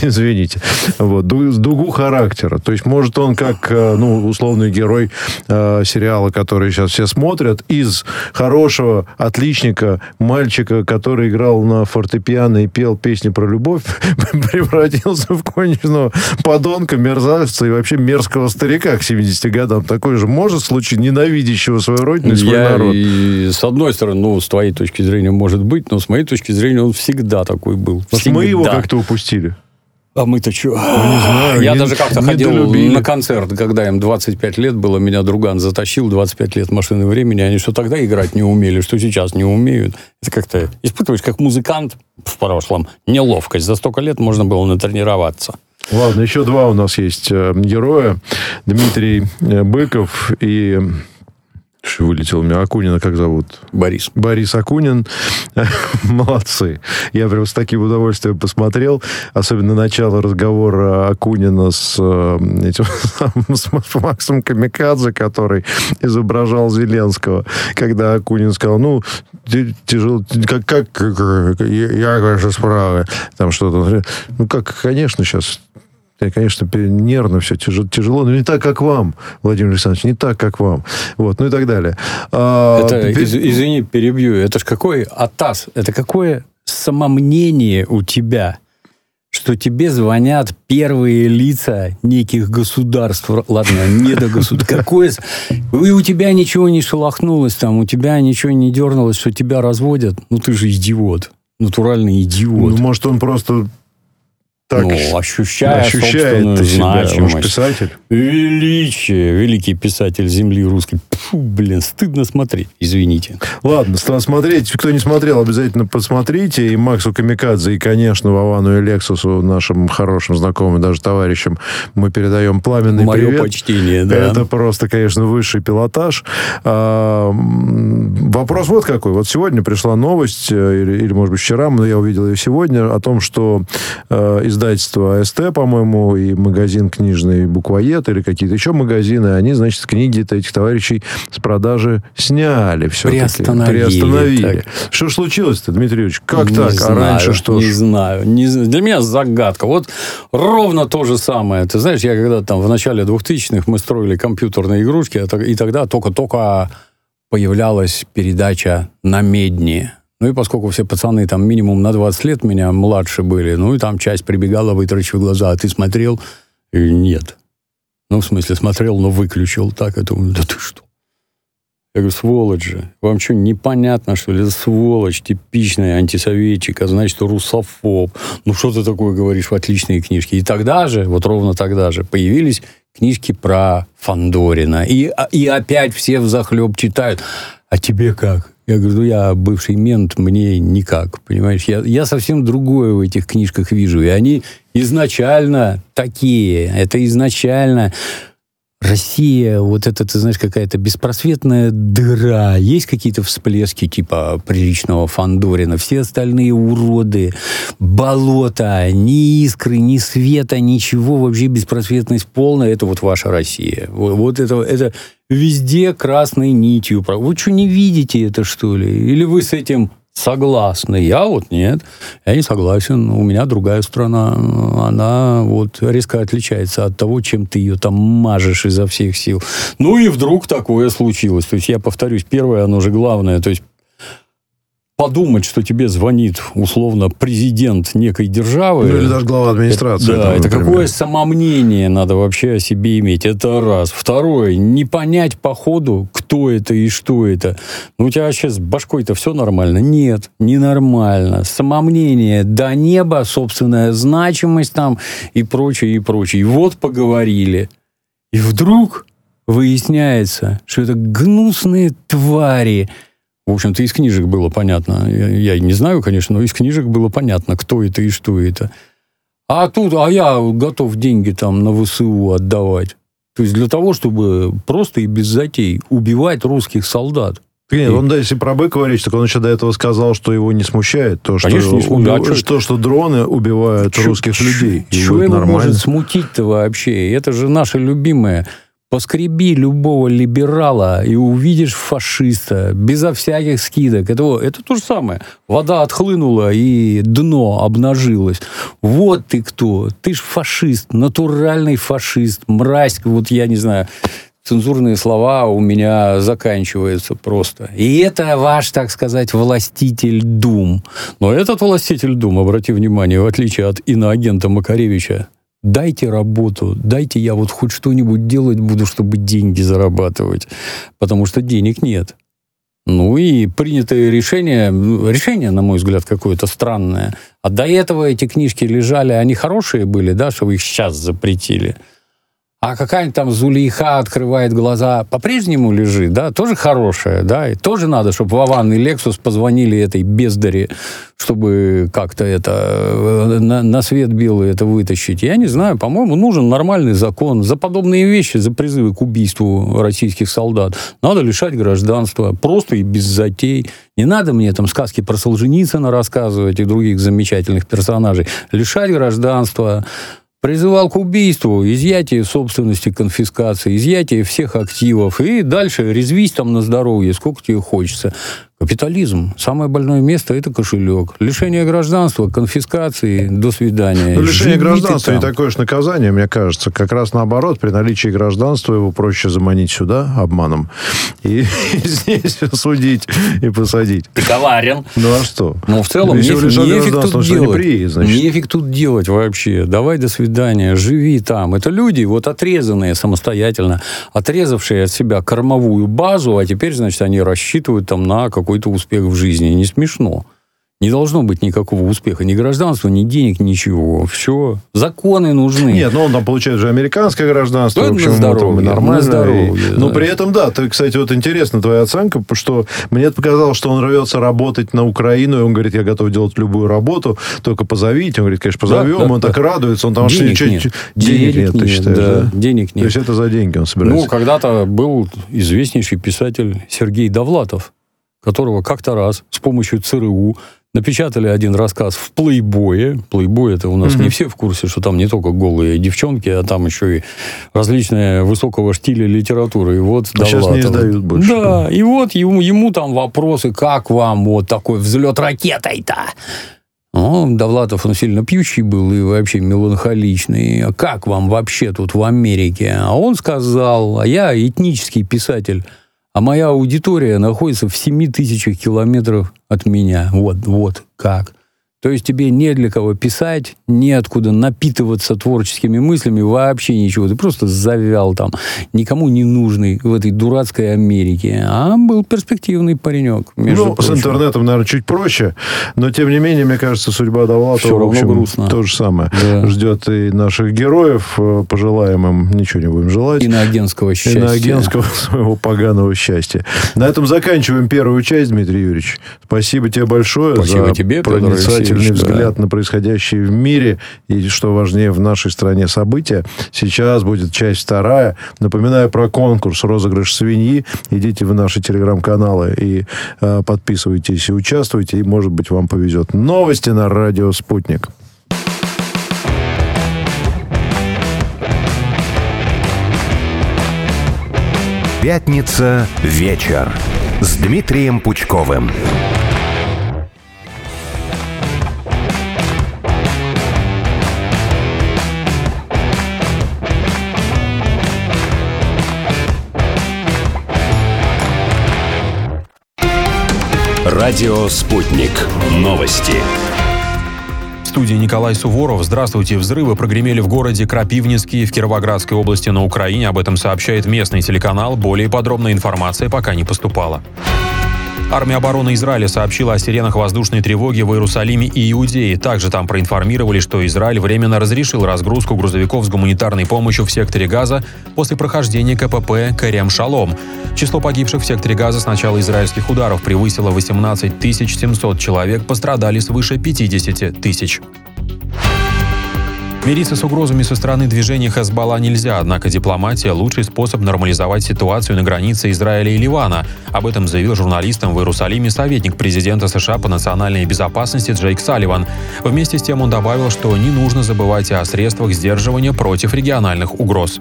извините. Вот, дугу характера. То есть, может, он как, э, ну, условный герой э, сериала, который сейчас все смотрят, из хорошего отличника, мальчика, который играл на фортепиано пьяный пел песни про любовь, превратился в конечного подонка, мерзавца и вообще мерзкого старика к 70 годам. Такой же может случай ненавидящего свою родину и свой Я, народ. И, с одной стороны, ну, с твоей точки зрения, может быть, но с моей точки зрения он всегда такой был. Может, мы его как-то упустили? А мы-то что? Не знаю. Я не, даже как-то ходил долюбили. на концерт, когда им 25 лет было, меня друган затащил, 25 лет машины времени, они что тогда играть не умели, что сейчас не умеют. Это как-то испытываешь как музыкант в прошлом неловкость. За столько лет можно было натренироваться. Ладно, еще два у нас есть э, героя. Дмитрий э, Быков и... Что вылетел у меня? Акунина как зовут? Борис. Борис Акунин. Молодцы. Я прям с таким удовольствием посмотрел. Особенно начало разговора Акунина с, э, этим, с Максом Камикадзе, который изображал Зеленского. Когда Акунин сказал, ну, тяжело, как, как, как я, я, конечно, справа. Там что-то. Ну, как, конечно, сейчас конечно, нервно все, тяжело, тяжело, но не так, как вам, Владимир Александрович, не так, как вам. Вот, ну и так далее. А, это, из, извини, перебью. Это ж какой атас, это какое самомнение у тебя, что тебе звонят первые лица неких государств. Ладно, не до государств. Какое... И у тебя ничего не шелохнулось там, у тебя ничего не дернулось, что тебя разводят. Ну, ты же идиот. Натуральный идиот. Ну, может, он просто так ну, ощущая ощущает собственную себя, значимость. Может, писатель? Величие. Великий писатель земли русской. Фу, блин, стыдно смотреть. Извините. Ладно, смотреть. Кто не смотрел, обязательно посмотрите. И Максу Камикадзе, и, конечно, Вовану и Лексусу, нашим хорошим знакомым, даже товарищам, мы передаем пламенный Мое привет. почтение, да. Это просто, конечно, высший пилотаж. А, вопрос вот какой. Вот сегодня пришла новость, э, или, или, может быть, вчера, но я увидел ее сегодня, о том, что э, издательство АСТ, по-моему, и магазин книжный Буквоед, или какие-то еще магазины, они, значит, книги этих товарищей с продажи сняли все-таки. Приостановили. Приостановили. Так. Что случилось-то, Дмитрий Юрьевич? Как не так? Знаю, а раньше что Не ж? знаю. Не, для меня загадка. Вот ровно то же самое. Ты знаешь, я когда там в начале 2000-х мы строили компьютерные игрушки, и тогда только-только появлялась передача на медне. Ну и поскольку все пацаны там минимум на 20 лет меня младше были, ну и там часть прибегала, вытаращив глаза, а ты смотрел? И нет. Ну, в смысле, смотрел, но выключил. Так, думаю, да ты что? Я говорю, сволочь же. Вам что, непонятно, что ли? Это сволочь, типичный антисоветчик, а значит, русофоб. Ну, что ты такое говоришь в отличные книжки? И тогда же, вот ровно тогда же, появились книжки про Фандорина. И, и опять все взахлеб читают. А тебе как? Я говорю, ну, я бывший мент, мне никак, понимаешь? Я, я совсем другое в этих книжках вижу. И они изначально такие. Это изначально... Россия, вот это, ты знаешь, какая-то беспросветная дыра. Есть какие-то всплески типа приличного Фандорина. Все остальные уроды, болото, ни искры, ни света, ничего, вообще беспросветность полная. Это вот ваша Россия. Вот, вот это, это везде красной нитью. Вы что, не видите это, что ли? Или вы с этим согласны. Я вот нет, я не согласен. У меня другая страна, она вот резко отличается от того, чем ты ее там мажешь изо всех сил. Ну и вдруг такое случилось. То есть я повторюсь, первое, оно же главное. То есть подумать, что тебе звонит условно президент некой державы. Ну, или даже глава администрации. Это, да, это какое самомнение надо вообще о себе иметь. Это раз. Второе, не понять по ходу, кто это и что это. Ну, у тебя вообще с башкой-то все нормально? Нет, ненормально. Самомнение до неба, собственная значимость там и прочее, и прочее. И вот поговорили. И вдруг выясняется, что это гнусные твари, в общем-то, из книжек было понятно. Я, я не знаю, конечно, но из книжек было понятно, кто это и что это. А тут, а я готов деньги там на ВСУ отдавать. То есть для того, чтобы просто и без затей убивать русских солдат. Нет, он, да, если про Бык говорить, так он еще до этого сказал, что его не смущает то, что, Конечно, не смущает. Уби... А что, что дроны убивают Чё, русских людей. Чего его может смутить-то вообще? Это же наше любимое Поскреби любого либерала и увидишь фашиста безо всяких скидок. Это, это то же самое. Вода отхлынула и дно обнажилось. Вот ты кто. Ты ж фашист, натуральный фашист, мразь. Вот я не знаю, цензурные слова у меня заканчиваются просто. И это ваш, так сказать, властитель дум. Но этот властитель дум, обрати внимание, в отличие от иноагента Макаревича, дайте работу, дайте я вот хоть что-нибудь делать буду, чтобы деньги зарабатывать, потому что денег нет. Ну и принятое решение, решение, на мой взгляд, какое-то странное. А до этого эти книжки лежали, они хорошие были, да, что вы их сейчас запретили – а какая-нибудь там Зулейха открывает глаза, по-прежнему лежит, да, тоже хорошая, да, и тоже надо, чтобы Вован и Лексус позвонили этой бездаре, чтобы как-то это э, на, на свет белый это вытащить. Я не знаю, по-моему, нужен нормальный закон. За подобные вещи, за призывы к убийству российских солдат надо лишать гражданства, просто и без затей. Не надо мне там сказки про Солженицына рассказывать и других замечательных персонажей. Лишать гражданства, призывал к убийству, изъятие собственности, конфискации, изъятие всех активов, и дальше резвись там на здоровье, сколько тебе хочется. Капитализм. Самое больное место – это кошелек. Лишение гражданства, конфискации, до свидания. Ну, лишение Живите гражданства там. не такое же наказание, мне кажется. Как раз наоборот, при наличии гражданства его проще заманить сюда обманом и, здесь судить и посадить. Ты коварен. Ну а что? Ну, в целом, Если нефиг, нефиг тут делать. Не приедет, значит. Нефиг тут делать вообще. Давай, до свидания, живи там. Это люди, вот отрезанные самостоятельно, отрезавшие от себя кормовую базу, а теперь, значит, они рассчитывают там на какой какой-то успех в жизни. Не смешно. Не должно быть никакого успеха, ни гражданства, ни денег, ничего. Все. Законы нужны. Нет, ну он там получает же американское гражданство. Ну, в общем, на здоровье, нормально. На здоровье, Но да. при этом, да, ты, кстати, вот интересна твоя оценка, что мне показалось, что он рвется работать на Украину, и он говорит, я готов делать любую работу, только позовите. Он говорит, конечно, позовем. Да, да, он да. так радуется. Он там денег что, нет. Денег, денег нет, ты считаешь, да. да? Денег нет. То есть это за деньги он собирается? Ну, когда-то был известнейший писатель Сергей Довлатов которого как-то раз с помощью ЦРУ напечатали один рассказ в плейбое. Плейбой это у нас mm-hmm. не все в курсе, что там не только голые девчонки, а там еще и различная высокого штиля литературы. И вот а сейчас не издают больше. Да, и вот ему, ему там вопросы, как вам вот такой взлет ракетой-то? Ну, Довлатов, он сильно пьющий был и вообще меланхоличный. А как вам вообще тут в Америке? А он сказал, а я этнический писатель а моя аудитория находится в 7 тысячах километров от меня. Вот, вот как. То есть тебе не для кого писать, неоткуда напитываться творческими мыслями, вообще ничего. Ты просто завял там, никому не нужный в этой дурацкой Америке. А был перспективный паренек. ну, прочим. с интернетом, наверное, чуть проще. Но, тем не менее, мне кажется, судьба Довлатова, Все равно в общем, грустно. то же самое. Да. Ждет и наших героев. Э, пожелаем им, ничего не будем желать. И на агентского счастья. И на агентского своего поганого счастья. На этом заканчиваем первую часть, Дмитрий Юрьевич. Спасибо тебе большое Спасибо за тебе, проницательный положительный да. взгляд на происходящее в мире и, что важнее, в нашей стране события. Сейчас будет часть вторая. Напоминаю про конкурс «Розыгрыш свиньи». Идите в наши телеграм-каналы и э, подписывайтесь и участвуйте, и, может быть, вам повезет. Новости на радио «Спутник». Пятница вечер с Дмитрием Пучковым. Радио «Спутник». Новости. В студии Николай Суворов. Здравствуйте. Взрывы прогремели в городе Крапивницкий в Кировоградской области на Украине. Об этом сообщает местный телеканал. Более подробная информация пока не поступала. Армия обороны Израиля сообщила о сиренах воздушной тревоги в Иерусалиме и Иудее. Также там проинформировали, что Израиль временно разрешил разгрузку грузовиков с гуманитарной помощью в секторе Газа после прохождения КПП Керем Шалом. Число погибших в секторе Газа с начала израильских ударов превысило 18 700 человек, пострадали свыше 50 тысяч. Мириться с угрозами со стороны движения Хезбалла нельзя, однако дипломатия – лучший способ нормализовать ситуацию на границе Израиля и Ливана. Об этом заявил журналистам в Иерусалиме советник президента США по национальной безопасности Джейк Салливан. Вместе с тем он добавил, что не нужно забывать о средствах сдерживания против региональных угроз.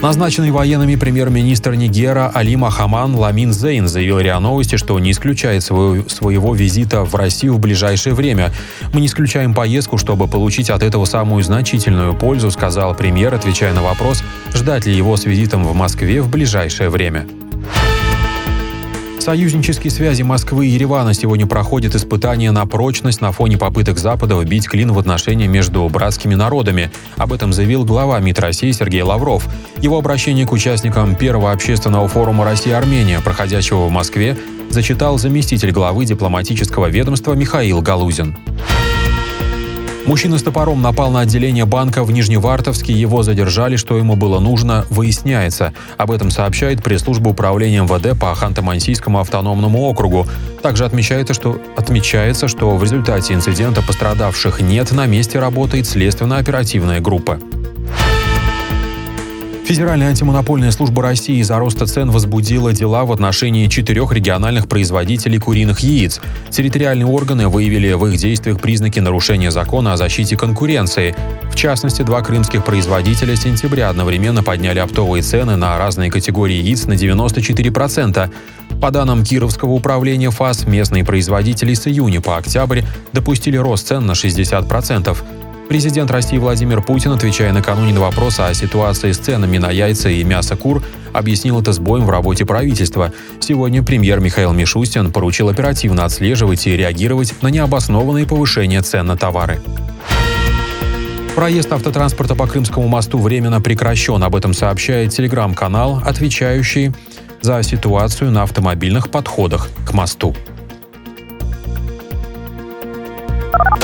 Назначенный военными премьер-министр Нигера Али Махаман Ламин Зейн заявил РИА Новости, что не исключает своего, своего визита в Россию в ближайшее время. «Мы не исключаем поездку, чтобы получить от этого самую значительную пользу», сказал премьер, отвечая на вопрос, ждать ли его с визитом в Москве в ближайшее время. Союзнические связи Москвы и Еревана сегодня проходят испытания на прочность на фоне попыток Запада вбить клин в отношения между братскими народами. Об этом заявил глава МИД России Сергей Лавров. Его обращение к участникам первого общественного форума Россия-Армения, проходящего в Москве, зачитал заместитель главы дипломатического ведомства Михаил Галузин. Мужчина с топором напал на отделение банка в Нижневартовске. Его задержали. Что ему было нужно, выясняется. Об этом сообщает пресс-служба управления МВД по Ханты-Мансийскому автономному округу. Также отмечается что, отмечается, что в результате инцидента пострадавших нет. На месте работает следственно-оперативная группа. Федеральная антимонопольная служба России из-за роста цен возбудила дела в отношении четырех региональных производителей куриных яиц. Территориальные органы выявили в их действиях признаки нарушения закона о защите конкуренции. В частности, два крымских производителя с сентября одновременно подняли оптовые цены на разные категории яиц на 94%. По данным Кировского управления ФАС, местные производители с июня по октябрь допустили рост цен на 60%. Президент России Владимир Путин, отвечая накануне на вопрос о ситуации с ценами на яйца и мясо кур, объяснил это сбоем в работе правительства. Сегодня премьер Михаил Мишустин поручил оперативно отслеживать и реагировать на необоснованные повышения цен на товары. Проезд автотранспорта по Крымскому мосту временно прекращен. Об этом сообщает телеграм-канал, отвечающий за ситуацию на автомобильных подходах к мосту.